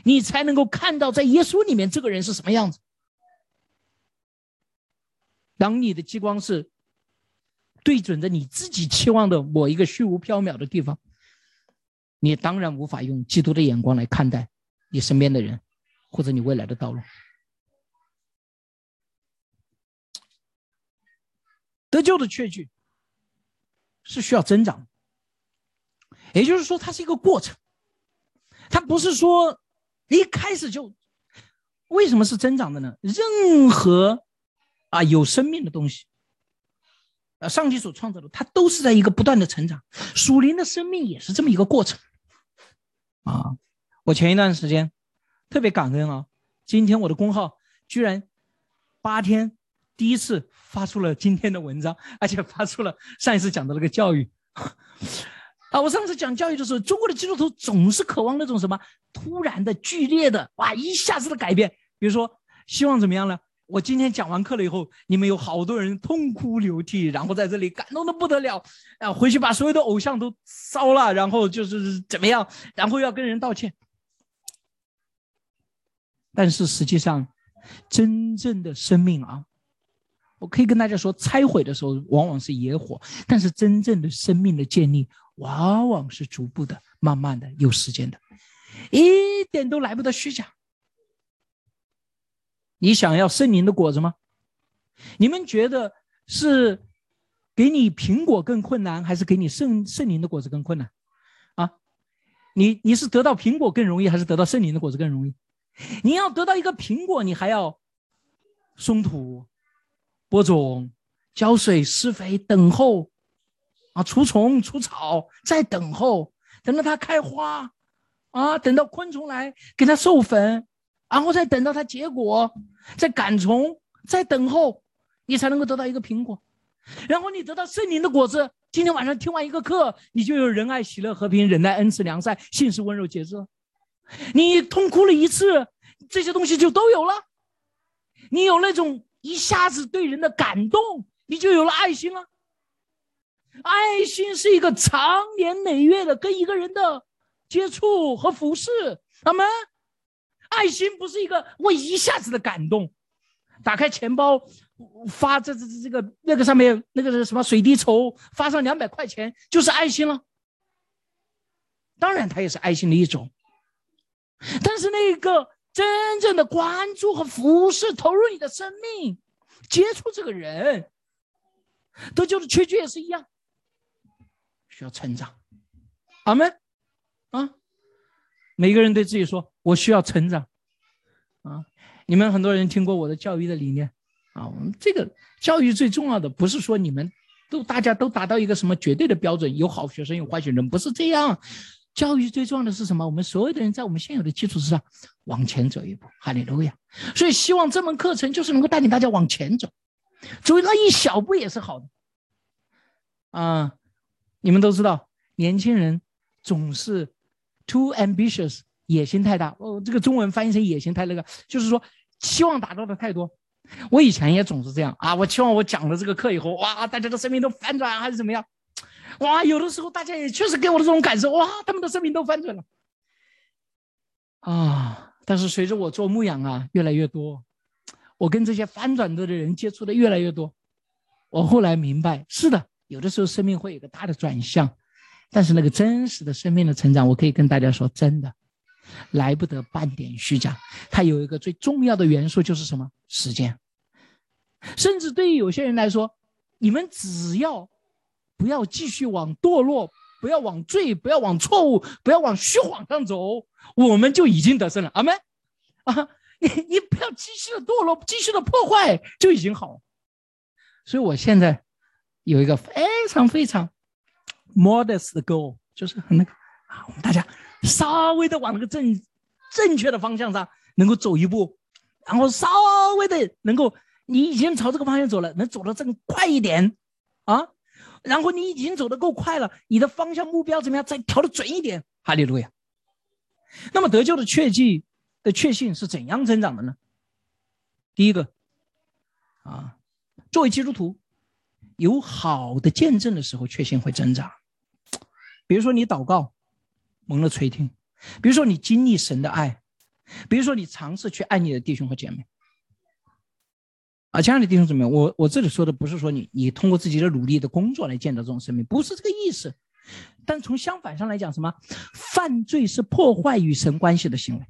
你才能够看到在耶稣里面这个人是什么样子。当你的激光是对准着你自己期望的某一个虚无缥缈的地方，你当然无法用基督的眼光来看待你身边的人，或者你未来的道路。得救的确据是需要增长，也就是说，它是一个过程，它不是说一开始就。为什么是增长的呢？任何啊有生命的东西，啊，上帝所创造的，它都是在一个不断的成长。属灵的生命也是这么一个过程啊。我前一段时间特别感恩啊，今天我的公号居然八天。第一次发出了今天的文章，而且发出了上一次讲的那个教育啊！我上次讲教育的时候，中国的基督徒总是渴望那种什么突然的、剧烈的，哇，一下子的改变。比如说，希望怎么样呢？我今天讲完课了以后，你们有好多人痛哭流涕，然后在这里感动的不得了，啊，回去把所有的偶像都烧了，然后就是怎么样，然后要跟人道歉。但是实际上，真正的生命啊！我可以跟大家说，拆毁的时候往往是野火，但是真正的生命的建立往往是逐步的、慢慢的、有时间的，一点都来不得虚假。你想要圣灵的果子吗？你们觉得是给你苹果更困难，还是给你圣圣灵的果子更困难？啊，你你是得到苹果更容易，还是得到圣灵的果子更容易？你要得到一个苹果，你还要松土。播种、浇水、施肥、等候，啊，除虫除草，在等候，等到它开花，啊，等到昆虫来给它授粉，然后再等到它结果，再赶虫，再等候，你才能够得到一个苹果，然后你得到圣灵的果子。今天晚上听完一个课，你就有仁爱、喜乐、和平、忍耐、恩慈、良善、信实、温柔、节制。你痛哭了一次，这些东西就都有了。你有那种一下子对人的感动，你就有了爱心了。爱心是一个长年累月的跟一个人的接触和服侍，他们爱心不是一个我一下子的感动，打开钱包发这这这这个那个上面那个是什么水滴筹发上两百块钱就是爱心了。当然，它也是爱心的一种，但是那个真正的关注和服侍，投入你的生命，接触这个人，得救的缺据也是一样。要成长，阿门啊！每个人对自己说：“我需要成长。”啊，你们很多人听过我的教育的理念啊。我们这个教育最重要的不是说你们都大家都达到一个什么绝对的标准，有好学生有坏学生，不是这样。教育最重要的是什么？我们所有的人在我们现有的基础之上往前走一步，哈利路亚！所以希望这门课程就是能够带领大家往前走，走那一小步也是好的啊。你们都知道，年轻人总是 too ambitious，野心太大。哦，这个中文翻译成野心太那个，就是说期望达到的太多。我以前也总是这样啊，我期望我讲了这个课以后，哇，大家的生命都反转还是怎么样？哇，有的时候大家也确实给我的这种感受，哇，他们的生命都翻转了。啊，但是随着我做牧养啊越来越多，我跟这些翻转的的人接触的越来越多，我后来明白，是的。有的时候生命会有个大的转向，但是那个真实的生命的成长，我可以跟大家说，真的来不得半点虚假。它有一个最重要的元素就是什么？时间。甚至对于有些人来说，你们只要不要继续往堕落，不要往罪，不要往错误，不要往虚谎上走，我们就已经得胜了。阿门。啊，你你不要继续的堕落，继续的破坏，就已经好。所以我现在。有一个非常非常 modest 的 goal，就是很那个啊，我们大家稍微的往那个正正确的方向上能够走一步，然后稍微的能够你已经朝这个方向走了，能走得更快一点啊，然后你已经走得够快了，你的方向目标怎么样？再调的准一点，哈利路亚。那么得救的确据的确信是怎样增长的呢？第一个啊，作为基督徒。有好的见证的时候，确信会增长。比如说你祷告蒙了垂听，比如说你经历神的爱，比如说你尝试去爱你的弟兄和姐妹。啊，亲爱的弟兄姊妹，我我这里说的不是说你你通过自己的努力的工作来见到这种生命，不是这个意思。但从相反上来讲，什么犯罪是破坏与神关系的行为。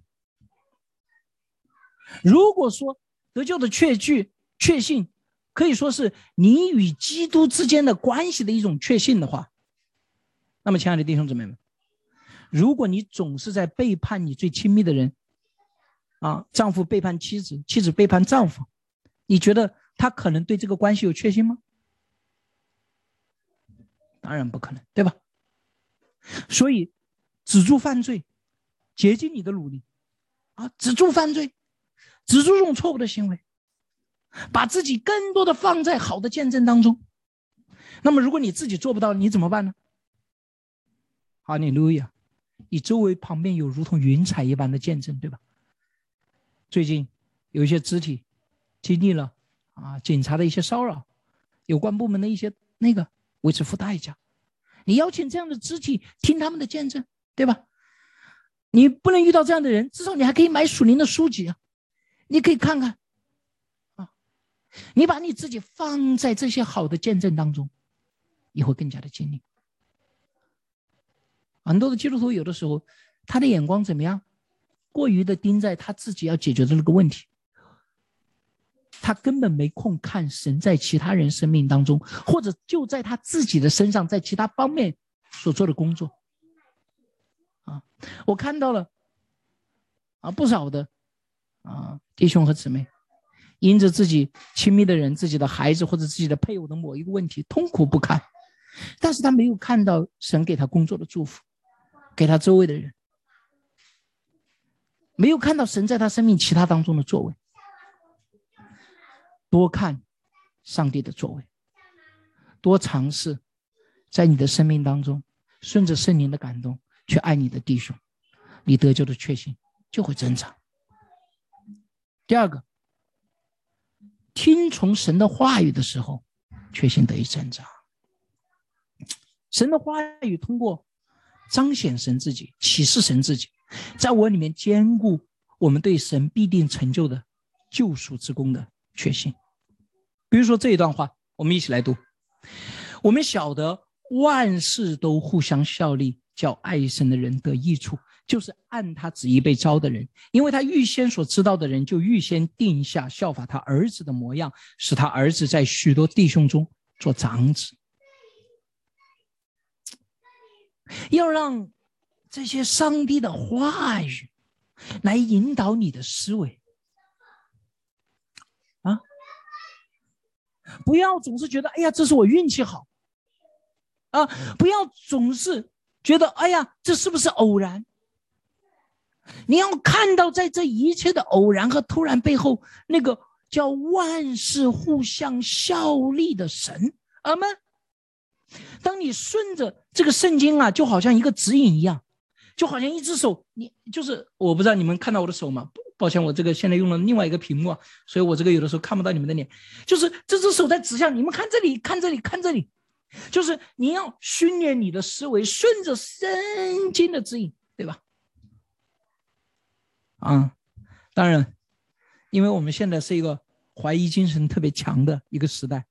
如果说得救的确据确信。可以说是你与基督之间的关系的一种确信的话，那么，亲爱的弟兄姊妹们，如果你总是在背叛你最亲密的人，啊，丈夫背叛妻子，妻子背叛丈夫，你觉得他可能对这个关系有确信吗？当然不可能，对吧？所以，止住犯罪，竭尽你的努力，啊，止住犯罪，止住这种错误的行为。把自己更多的放在好的见证当中，那么如果你自己做不到，你怎么办呢？哈利路亚！你周围旁边有如同云彩一般的见证，对吧？最近有一些肢体经历了啊警察的一些骚扰，有关部门的一些那个为此付代价。你邀请这样的肢体听他们的见证，对吧？你不能遇到这样的人，至少你还可以买属灵的书籍啊，你可以看看。你把你自己放在这些好的见证当中，你会更加的经历。很多的基督徒有的时候，他的眼光怎么样？过于的盯在他自己要解决的那个问题，他根本没空看神在其他人生命当中，或者就在他自己的身上，在其他方面所做的工作。啊，我看到了啊，不少的啊弟兄和姊妹。因着自己亲密的人、自己的孩子或者自己的配偶的某一个问题痛苦不堪，但是他没有看到神给他工作的祝福，给他周围的人，没有看到神在他生命其他当中的作为。多看上帝的作为，多尝试在你的生命当中顺着圣灵的感动去爱你的弟兄，你得救的确信就会增长。第二个，听从神的话语的时候，确信得以增长。神的话语通过彰显神自己、启示神自己，在我里面兼顾我们对神必定成就的救赎之功的确信。比如说这一段话，我们一起来读。我们晓得万事都互相效力，叫爱神的人得益处，就是按他旨意被招的人，因为他预先所知道的人，就预先定下效法他儿子的模样，使他儿子在许多弟兄中做长子。要让这些上帝的话语来引导你的思维啊！不要总是觉得哎呀，这是我运气好啊！不要总是觉得哎呀，这是不是偶然？你要看到在这一切的偶然和突然背后，那个叫万事互相效力的神，阿门。当你顺着这个圣经啊，就好像一个指引一样，就好像一只手，你就是我不知道你们看到我的手吗？抱歉，我这个现在用了另外一个屏幕，所以我这个有的时候看不到你们的脸。就是这只手在指向你们，看这里，看这里，看这里，就是你要训练你的思维，顺着圣经的指引，对吧？啊，当然，因为我们现在是一个怀疑精神特别强的一个时代。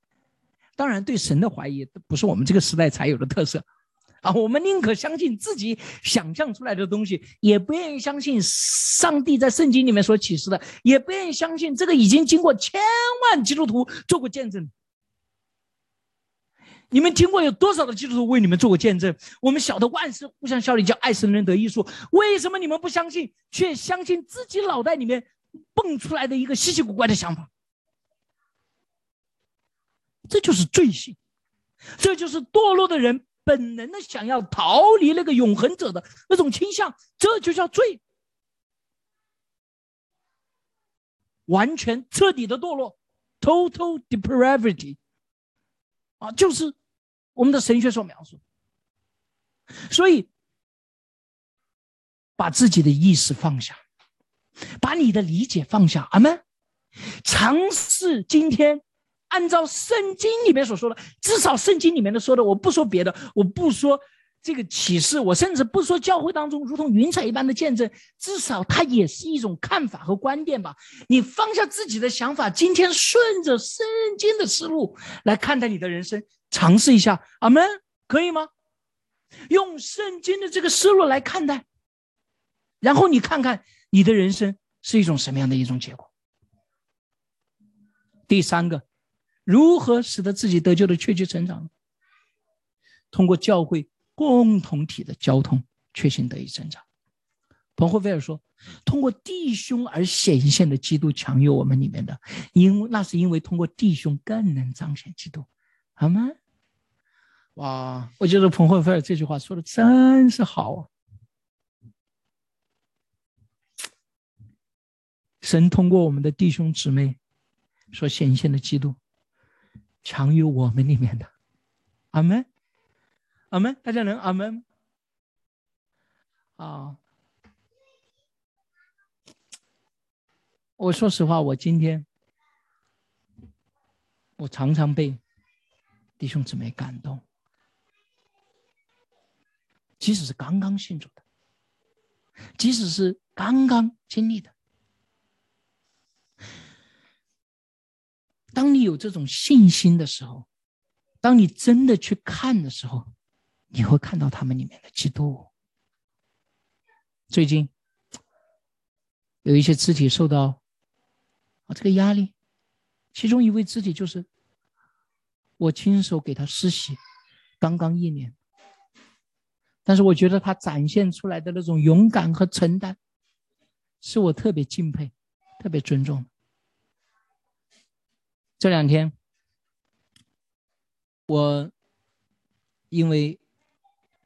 当然，对神的怀疑不是我们这个时代才有的特色，啊，我们宁可相信自己想象出来的东西，也不愿意相信上帝在圣经里面所启示的，也不愿意相信这个已经经过千万基督徒做过见证。你们听过有多少的基督徒为你们做过见证？我们晓得万事互相效力，叫爱神的人得益处。为什么你们不相信，却相信自己脑袋里面蹦出来的一个稀奇古怪的想法？这就是罪性，这就是堕落的人本能的想要逃离那个永恒者的那种倾向，这就叫罪，完全彻底的堕落，total depravity，啊，就是我们的神学所描述。所以，把自己的意识放下，把你的理解放下，阿门。尝试今天。按照圣经里面所说的，至少圣经里面的说的，我不说别的，我不说这个启示，我甚至不说教会当中如同云彩一般的见证，至少它也是一种看法和观点吧。你放下自己的想法，今天顺着圣经的思路来看待你的人生，尝试一下，阿门，可以吗？用圣经的这个思路来看待，然后你看看你的人生是一种什么样的一种结果。第三个。如何使得自己得救的确切成长？通过教会共同体的交通，确信得以增长。彭霍菲尔说：“通过弟兄而显现的基督强于我们里面的，因那是因为通过弟兄更能彰显基督。”好吗？哇，我觉得彭霍菲尔这句话说的真是好啊！神通过我们的弟兄姊妹所显现的基督。强于我们里面的，阿门，阿门，大家能阿门？啊，我说实话，我今天我常常被弟兄姊妹感动，即使是刚刚信主的，即使是刚刚经历的。当你有这种信心的时候，当你真的去看的时候，你会看到他们里面的基督。最近有一些肢体受到啊这个压力，其中一位肢体就是我亲手给他施洗，刚刚一年，但是我觉得他展现出来的那种勇敢和承担，是我特别敬佩、特别尊重。这两天，我因为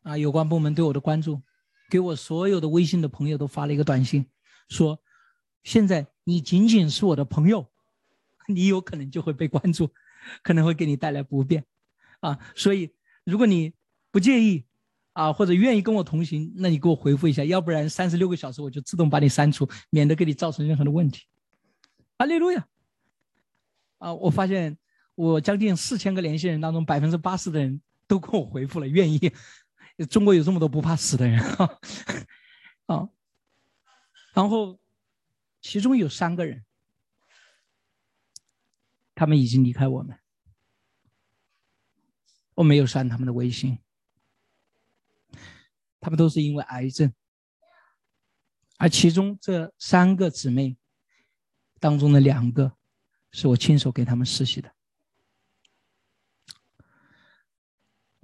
啊有关部门对我的关注，给我所有的微信的朋友都发了一个短信，说现在你仅仅是我的朋友，[laughs] 你有可能就会被关注，可能会给你带来不便啊。所以如果你不介意啊，或者愿意跟我同行，那你给我回复一下，要不然三十六个小时我就自动把你删除，免得给你造成任何的问题。阿利路亚！啊，我发现我将近四千个联系人当中，百分之八十的人都跟我回复了愿意。中国有这么多不怕死的人啊！[laughs] 啊，然后其中有三个人，他们已经离开我们，我没有删他们的微信，他们都是因为癌症，而其中这三个姊妹当中的两个。是我亲手给他们实习的。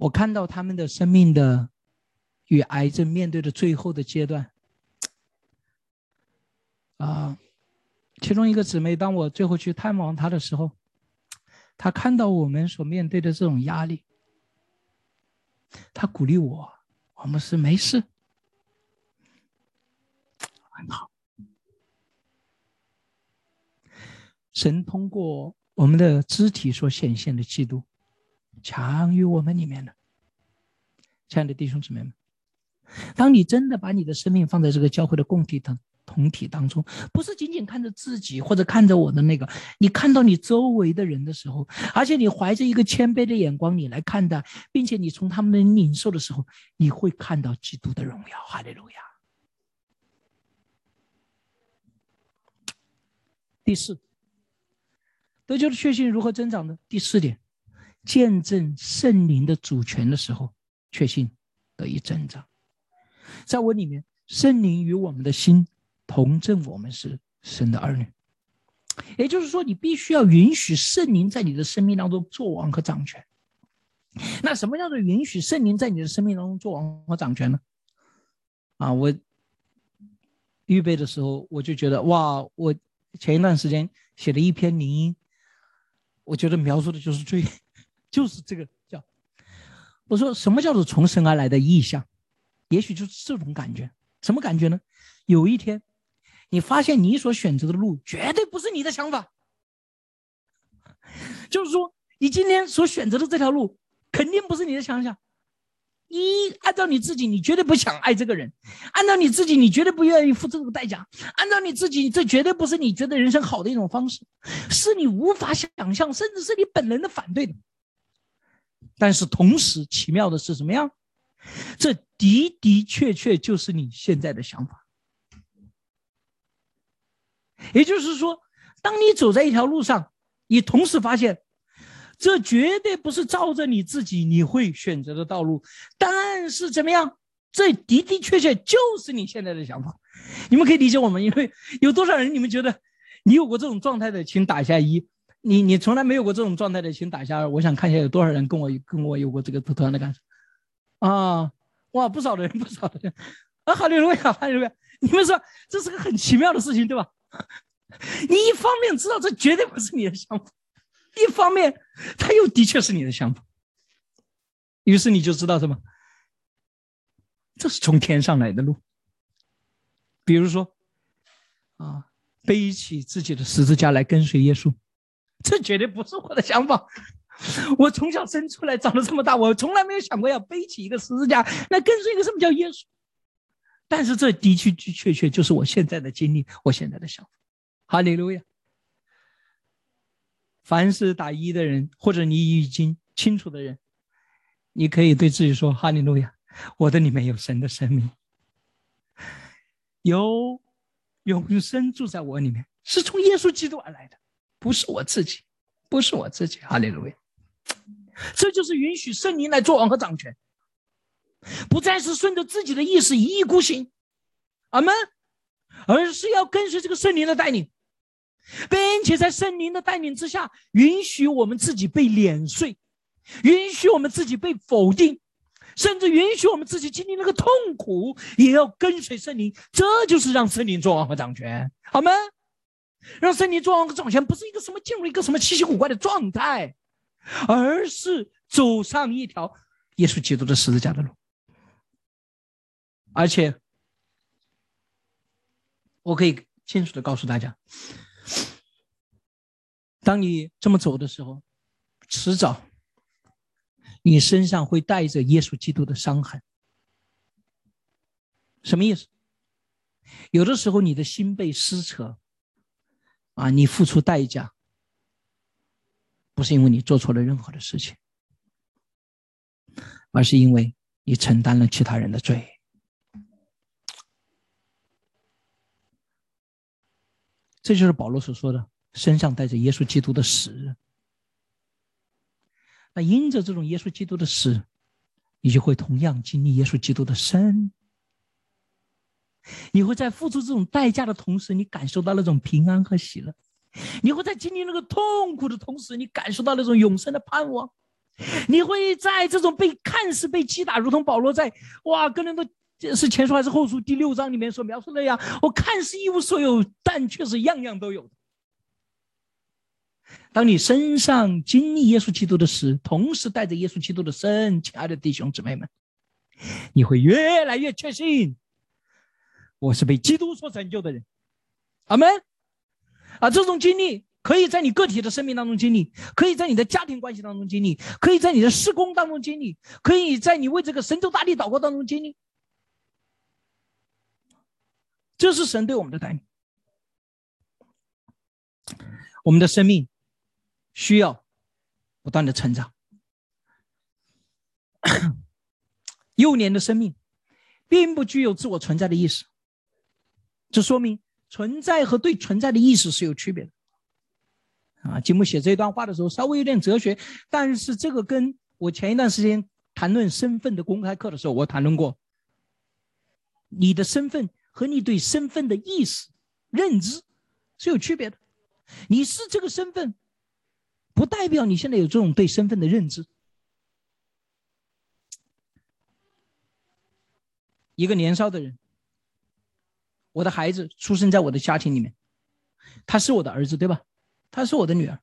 我看到他们的生命的与癌症面对的最后的阶段，啊，其中一个姊妹，当我最后去探望她的时候，她看到我们所面对的这种压力，她鼓励我：“我们是没事，很好。”神通过我们的肢体所显现的基督，强于我们里面的。亲爱的弟兄姊妹们，当你真的把你的生命放在这个教会的共体当同体当中，不是仅仅看着自己或者看着我的那个，你看到你周围的人的时候，而且你怀着一个谦卑的眼光你来看待，并且你从他们领受的时候，你会看到基督的荣耀。哈利路亚。第四。得救的确信如何增长呢？第四点，见证圣灵的主权的时候，确信得以增长。在我里面，圣灵与我们的心同证，我们是神的儿女。也就是说，你必须要允许圣灵在你的生命当中作王和掌权。那什么叫做允许圣灵在你的生命当中作王和掌权呢？啊，我预备的时候，我就觉得哇，我前一段时间写了一篇灵音。我觉得描述的就是最，就是这个叫，我说什么叫做从神而来的意象，也许就是这种感觉。什么感觉呢？有一天，你发现你所选择的路绝对不是你的想法，就是说，你今天所选择的这条路肯定不是你的想象。一按照你自己，你绝对不想爱这个人；按照你自己，你绝对不愿意付这个代价；按照你自己，这绝对不是你觉得人生好的一种方式，是你无法想象，甚至是你本能的反对的。但是同时，奇妙的是什么样？这的的确确就是你现在的想法。也就是说，当你走在一条路上，你同时发现。这绝对不是照着你自己你会选择的道路，但是怎么样？这的的确确就是你现在的想法。你们可以理解我们，因为有多少人？你们觉得你有过这种状态的，请打一下一。你你从来没有过这种状态的，请打一下。我想看一下有多少人跟我跟我有过这个同样的感受。啊，哇，不少的人，不少的人。啊，哈利路亚，哈利路亚！你们说这是个很奇妙的事情，对吧？[laughs] 你一方面知道这绝对不是你的想法。一方面，他又的确是你的想法，于是你就知道什么？这是从天上来的路。比如说，啊，背起自己的十字架来跟随耶稣，这绝对不是我的想法。我从小生出来长得这么大，我从来没有想过要背起一个十字架那跟随一个什么叫耶稣。但是这的确的确确就是我现在的经历，我现在的想法。哈利路亚。凡是打一的人，或者你已经清楚的人，你可以对自己说：“哈利路亚，我的里面有神的生命，有永生住在我里面，是从耶稣基督而来的，不是我自己，不是我自己。”哈利路亚，这就是允许圣灵来做王和掌权，不再是顺着自己的意识一意孤行，阿门，而是要跟随这个圣灵的带领。并且在圣灵的带领之下，允许我们自己被碾碎，允许我们自己被否定，甚至允许我们自己经历那个痛苦，也要跟随圣灵。这就是让圣灵做王和掌权，好吗？让圣灵做王和掌权，不是一个什么进入一个什么稀奇古怪的状态，而是走上一条耶稣基督的十字架的路。而且，我可以清楚的告诉大家，当你这么走的时候，迟早你身上会带着耶稣基督的伤痕。什么意思？有的时候你的心被撕扯，啊，你付出代价，不是因为你做错了任何的事情，而是因为你承担了其他人的罪。这就是保罗所说的，身上带着耶稣基督的死。那因着这种耶稣基督的死，你就会同样经历耶稣基督的生。你会在付出这种代价的同时，你感受到那种平安和喜乐；你会在经历那个痛苦的同时，你感受到那种永生的盼望；你会在这种被看似被击打，如同保罗在哇，跟人的是前书还是后书第六章里面所描述那样，我看似一无所有，但却是样样都有。当你身上经历耶稣基督的死，同时带着耶稣基督的生，亲爱的弟兄姊妹们，你会越来越确信。我是被基督所拯救的人，阿门。啊，这种经历可以在你个体的生命当中经历，可以在你的家庭关系当中经历，可以在你的施工当中经历，可以在你为这个神州大地祷告当中经历。这是神对我们的带领。我们的生命需要不断的成长。[clears throat] 幼年的生命并不具有自我存在的意识。这说明存在和对存在的意识是有区别的，啊，吉姆写这段话的时候稍微有点哲学，但是这个跟我前一段时间谈论身份的公开课的时候，我谈论过，你的身份和你对身份的意识认知是有区别的，你是这个身份，不代表你现在有这种对身份的认知。一个年少的人。我的孩子出生在我的家庭里面，他是我的儿子，对吧？他是我的女儿。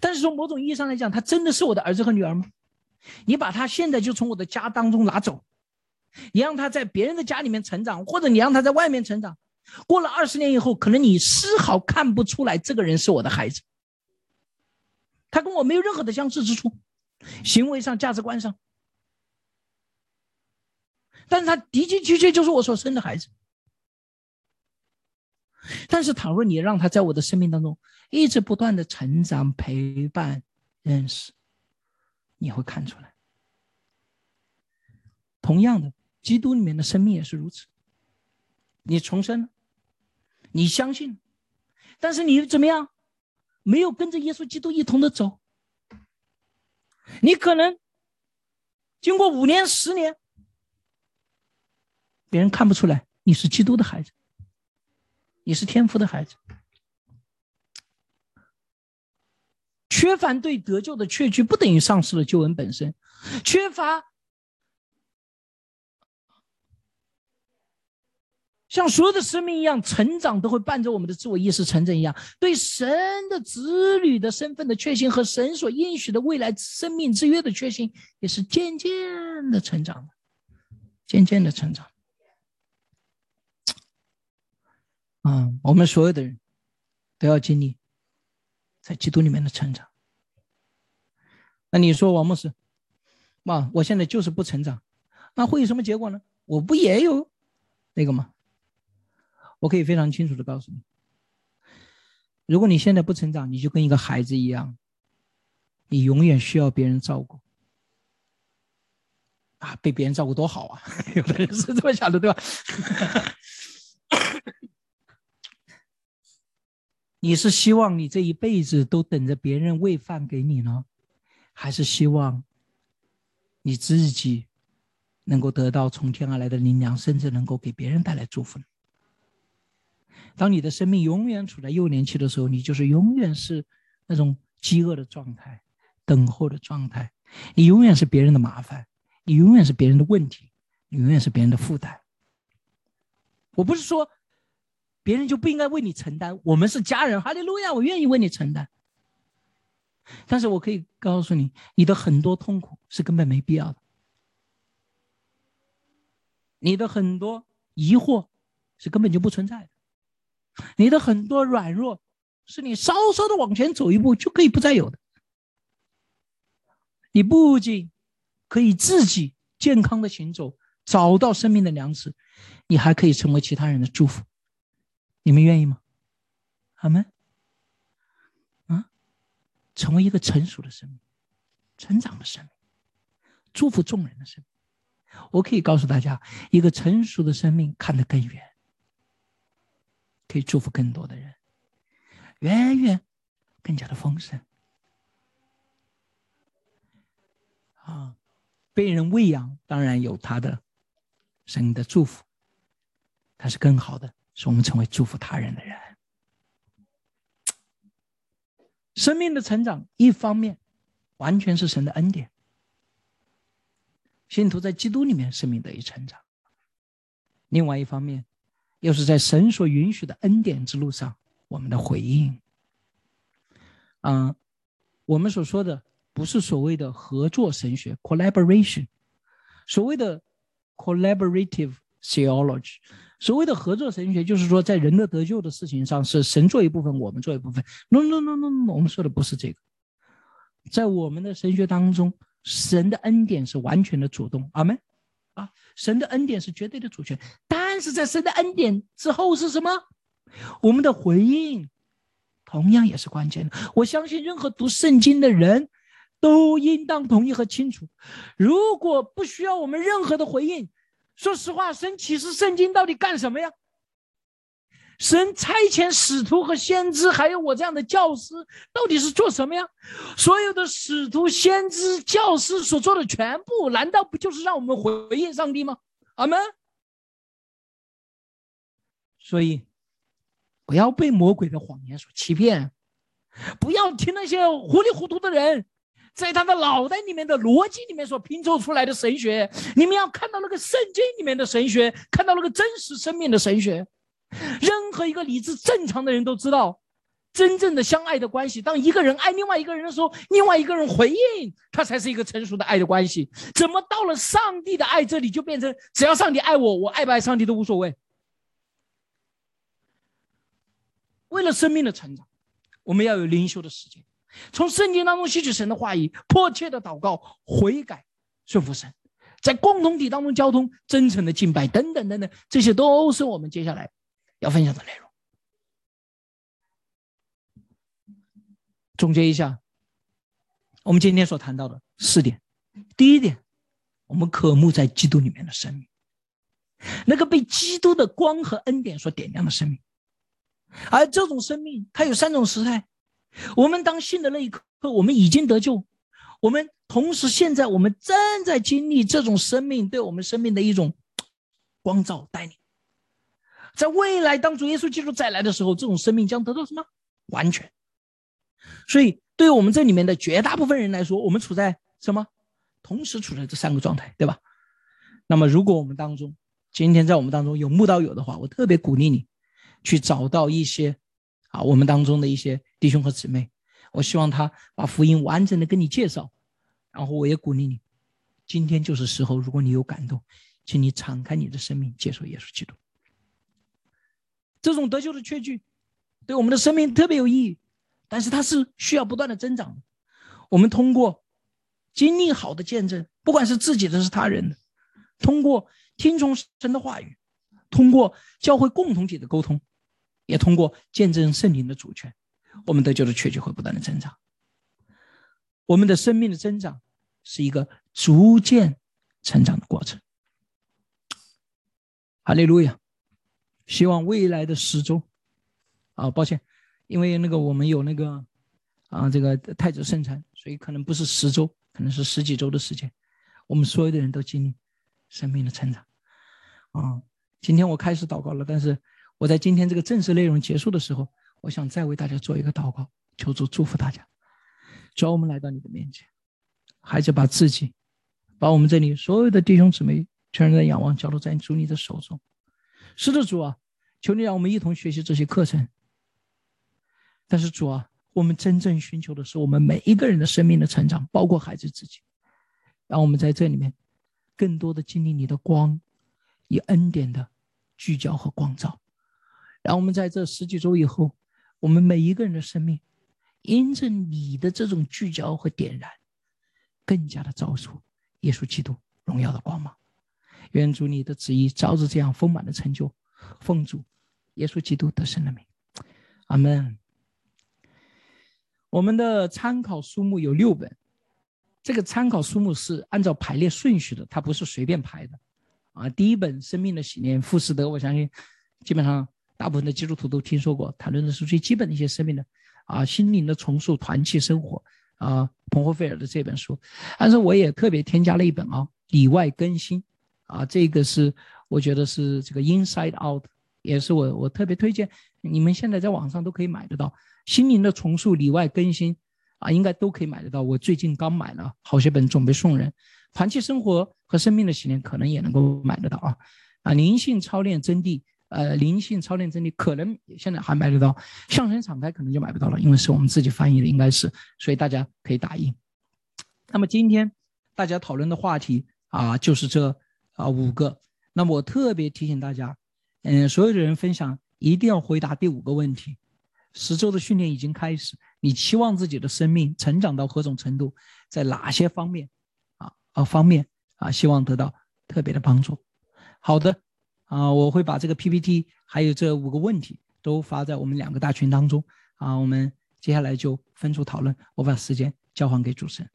但是从某种意义上来讲，他真的是我的儿子和女儿吗？你把他现在就从我的家当中拿走，你让他在别人的家里面成长，或者你让他在外面成长，过了二十年以后，可能你丝毫看不出来这个人是我的孩子。他跟我没有任何的相似之处，行为上、价值观上，但是他的的确确就是我所生的孩子。但是，倘若你让他在我的生命当中一直不断的成长、陪伴、认识，你会看出来。同样的，基督里面的生命也是如此。你重生了，你相信，但是你怎么样？没有跟着耶稣基督一同的走，你可能经过五年、十年，别人看不出来你是基督的孩子。你是天赋的孩子，缺乏对得救的确据，不等于丧失了救恩本身。缺乏像所有的生命一样成长，都会伴着我们的自我意识成长一样，对神的子女的身份的确信和神所应许的未来生命之约的确信，也是渐渐的成长，渐渐的成长。嗯，我们所有的人都要经历在基督里面的成长。那你说王牧师，妈，我现在就是不成长，那会有什么结果呢？我不也有那个吗？我可以非常清楚的告诉你，如果你现在不成长，你就跟一个孩子一样，你永远需要别人照顾。啊，被别人照顾多好啊！[laughs] 有的人是这么想的，对吧？你是希望你这一辈子都等着别人喂饭给你呢，还是希望你自己能够得到从天而来的力量，甚至能够给别人带来祝福？当你的生命永远处在幼年期的时候，你就是永远是那种饥饿的状态、等候的状态，你永远是别人的麻烦，你永远是别人的问题，你永远是别人的负担。我不是说。别人就不应该为你承担。我们是家人，哈利路亚，我愿意为你承担。但是我可以告诉你，你的很多痛苦是根本没必要的，你的很多疑惑是根本就不存在的，你的很多软弱是你稍稍的往前走一步就可以不再有的。你不仅可以自己健康的行走，找到生命的粮食，你还可以成为其他人的祝福。你们愿意吗？阿门。成为一个成熟的生命，成长的生命，祝福众人的生命。我可以告诉大家，一个成熟的生命看得更远，可以祝福更多的人，远远更加的丰盛。啊，被人喂养当然有他的神的祝福，他是更好的是我们成为祝福他人的人。生命的成长，一方面完全是神的恩典，信徒在基督里面生命得以成长；另外一方面，又是在神所允许的恩典之路上，我们的回应。嗯，我们所说的不是所谓的合作神学 （collaboration），所谓的 collaborative theology。所谓的合作神学，就是说，在人的得救的事情上，是神做一部分，我们做一部分。No No No No No，我们说的不是这个。在我们的神学当中，神的恩典是完全的主动，阿门。啊，神的恩典是绝对的主权。但是在神的恩典之后是什么？我们的回应，同样也是关键的。我相信任何读圣经的人都应当同意和清楚。如果不需要我们任何的回应。说实话，神启示圣经到底干什么呀？神差遣使徒和先知，还有我这样的教师，到底是做什么呀？所有的使徒、先知、教师所做的全部，难道不就是让我们回应上帝吗？阿门。所以，不要被魔鬼的谎言所欺骗，不要听那些糊里糊涂的人。在他的脑袋里面的逻辑里面所拼凑出来的神学，你们要看到那个圣经里面的神学，看到那个真实生命的神学。任何一个理智正常的人都知道，真正的相爱的关系，当一个人爱另外一个人的时候，另外一个人回应，他才是一个成熟的爱的关系。怎么到了上帝的爱这里，就变成只要上帝爱我，我爱不爱上帝都无所谓？为了生命的成长，我们要有灵修的时间。从圣经当中吸取神的话语，迫切的祷告、悔改、顺服神，在共同体当中交通、真诚的敬拜等等等等，这些都是我们接下来要分享的内容。总结一下，我们今天所谈到的四点：第一点，我们渴慕在基督里面的生命，那个被基督的光和恩典所点亮的生命，而这种生命它有三种时态。我们当信的那一刻，我们已经得救。我们同时现在，我们正在经历这种生命对我们生命的一种光照带领。在未来，当主耶稣基督再来的时候，这种生命将得到什么完全？所以，对我们这里面的绝大部分人来说，我们处在什么？同时处在这三个状态，对吧？那么，如果我们当中今天在我们当中有慕道友的话，我特别鼓励你去找到一些。啊，我们当中的一些弟兄和姊妹，我希望他把福音完整的跟你介绍，然后我也鼓励你，今天就是时候，如果你有感动，请你敞开你的生命，接受耶稣基督。这种得救的确据，对我们的生命特别有意义，但是它是需要不断的增长的。我们通过经历好的见证，不管是自己的，是他人的，通过听从神的话语，通过教会共同体的沟通。也通过见证圣灵的主权，我们得救的确就会不断的增长。我们的生命的增长是一个逐渐成长的过程。哈利路亚！希望未来的十周，啊，抱歉，因为那个我们有那个啊，这个太子圣餐，所以可能不是十周，可能是十几周的时间，我们所有的人都经历生命的成长。啊，今天我开始祷告了，但是。我在今天这个正式内容结束的时候，我想再为大家做一个祷告，求主祝福大家。主要我们来到你的面前，孩子把自己，把我们这里所有的弟兄姊妹全然的仰望交托在主你的手中。是的，主啊，求你让我们一同学习这些课程。但是主啊，我们真正寻求的是我们每一个人的生命的成长，包括孩子自己。让我们在这里面，更多的经历你的光，以恩典的聚焦和光照。让我们在这十几周以后，我们每一个人的生命，因着你的这种聚焦和点燃，更加的照出耶稣基督荣耀的光芒。愿主你的旨意照着这样丰满的成就，奉主耶稣基督得胜的名，阿门。我们的参考书目有六本。这个参考书目是按照排列顺序的，它不是随便排的，啊，第一本《生命的洗练》，富士德，我相信基本上大部分的基督徒都听说过，谈论的是最基本的一些生命的，啊，心灵的重塑、团契生活，啊，彭霍菲尔的这本书，但是我也特别添加了一本啊，里外更新，啊，这个是我觉得是这个 Inside Out，也是我我特别推荐，你们现在在网上都可以买得到，心灵的重塑、里外更新。啊，应该都可以买得到。我最近刚买了好些本，准备送人。团契生活和生命的洗练可能也能够买得到啊。啊，灵性操练真谛，呃，灵性操练真谛可能现在还买得到。向神敞开可能就买不到了，因为是我们自己翻译的，应该是，所以大家可以打印。那么今天大家讨论的话题啊，就是这啊五个。那么我特别提醒大家，嗯，所有的人分享一定要回答第五个问题。十周的训练已经开始。你期望自己的生命成长到何种程度，在哪些方面，啊啊方面啊，希望得到特别的帮助。好的，啊，我会把这个 PPT 还有这五个问题都发在我们两个大群当中。啊，我们接下来就分组讨论。我把时间交还给主持人。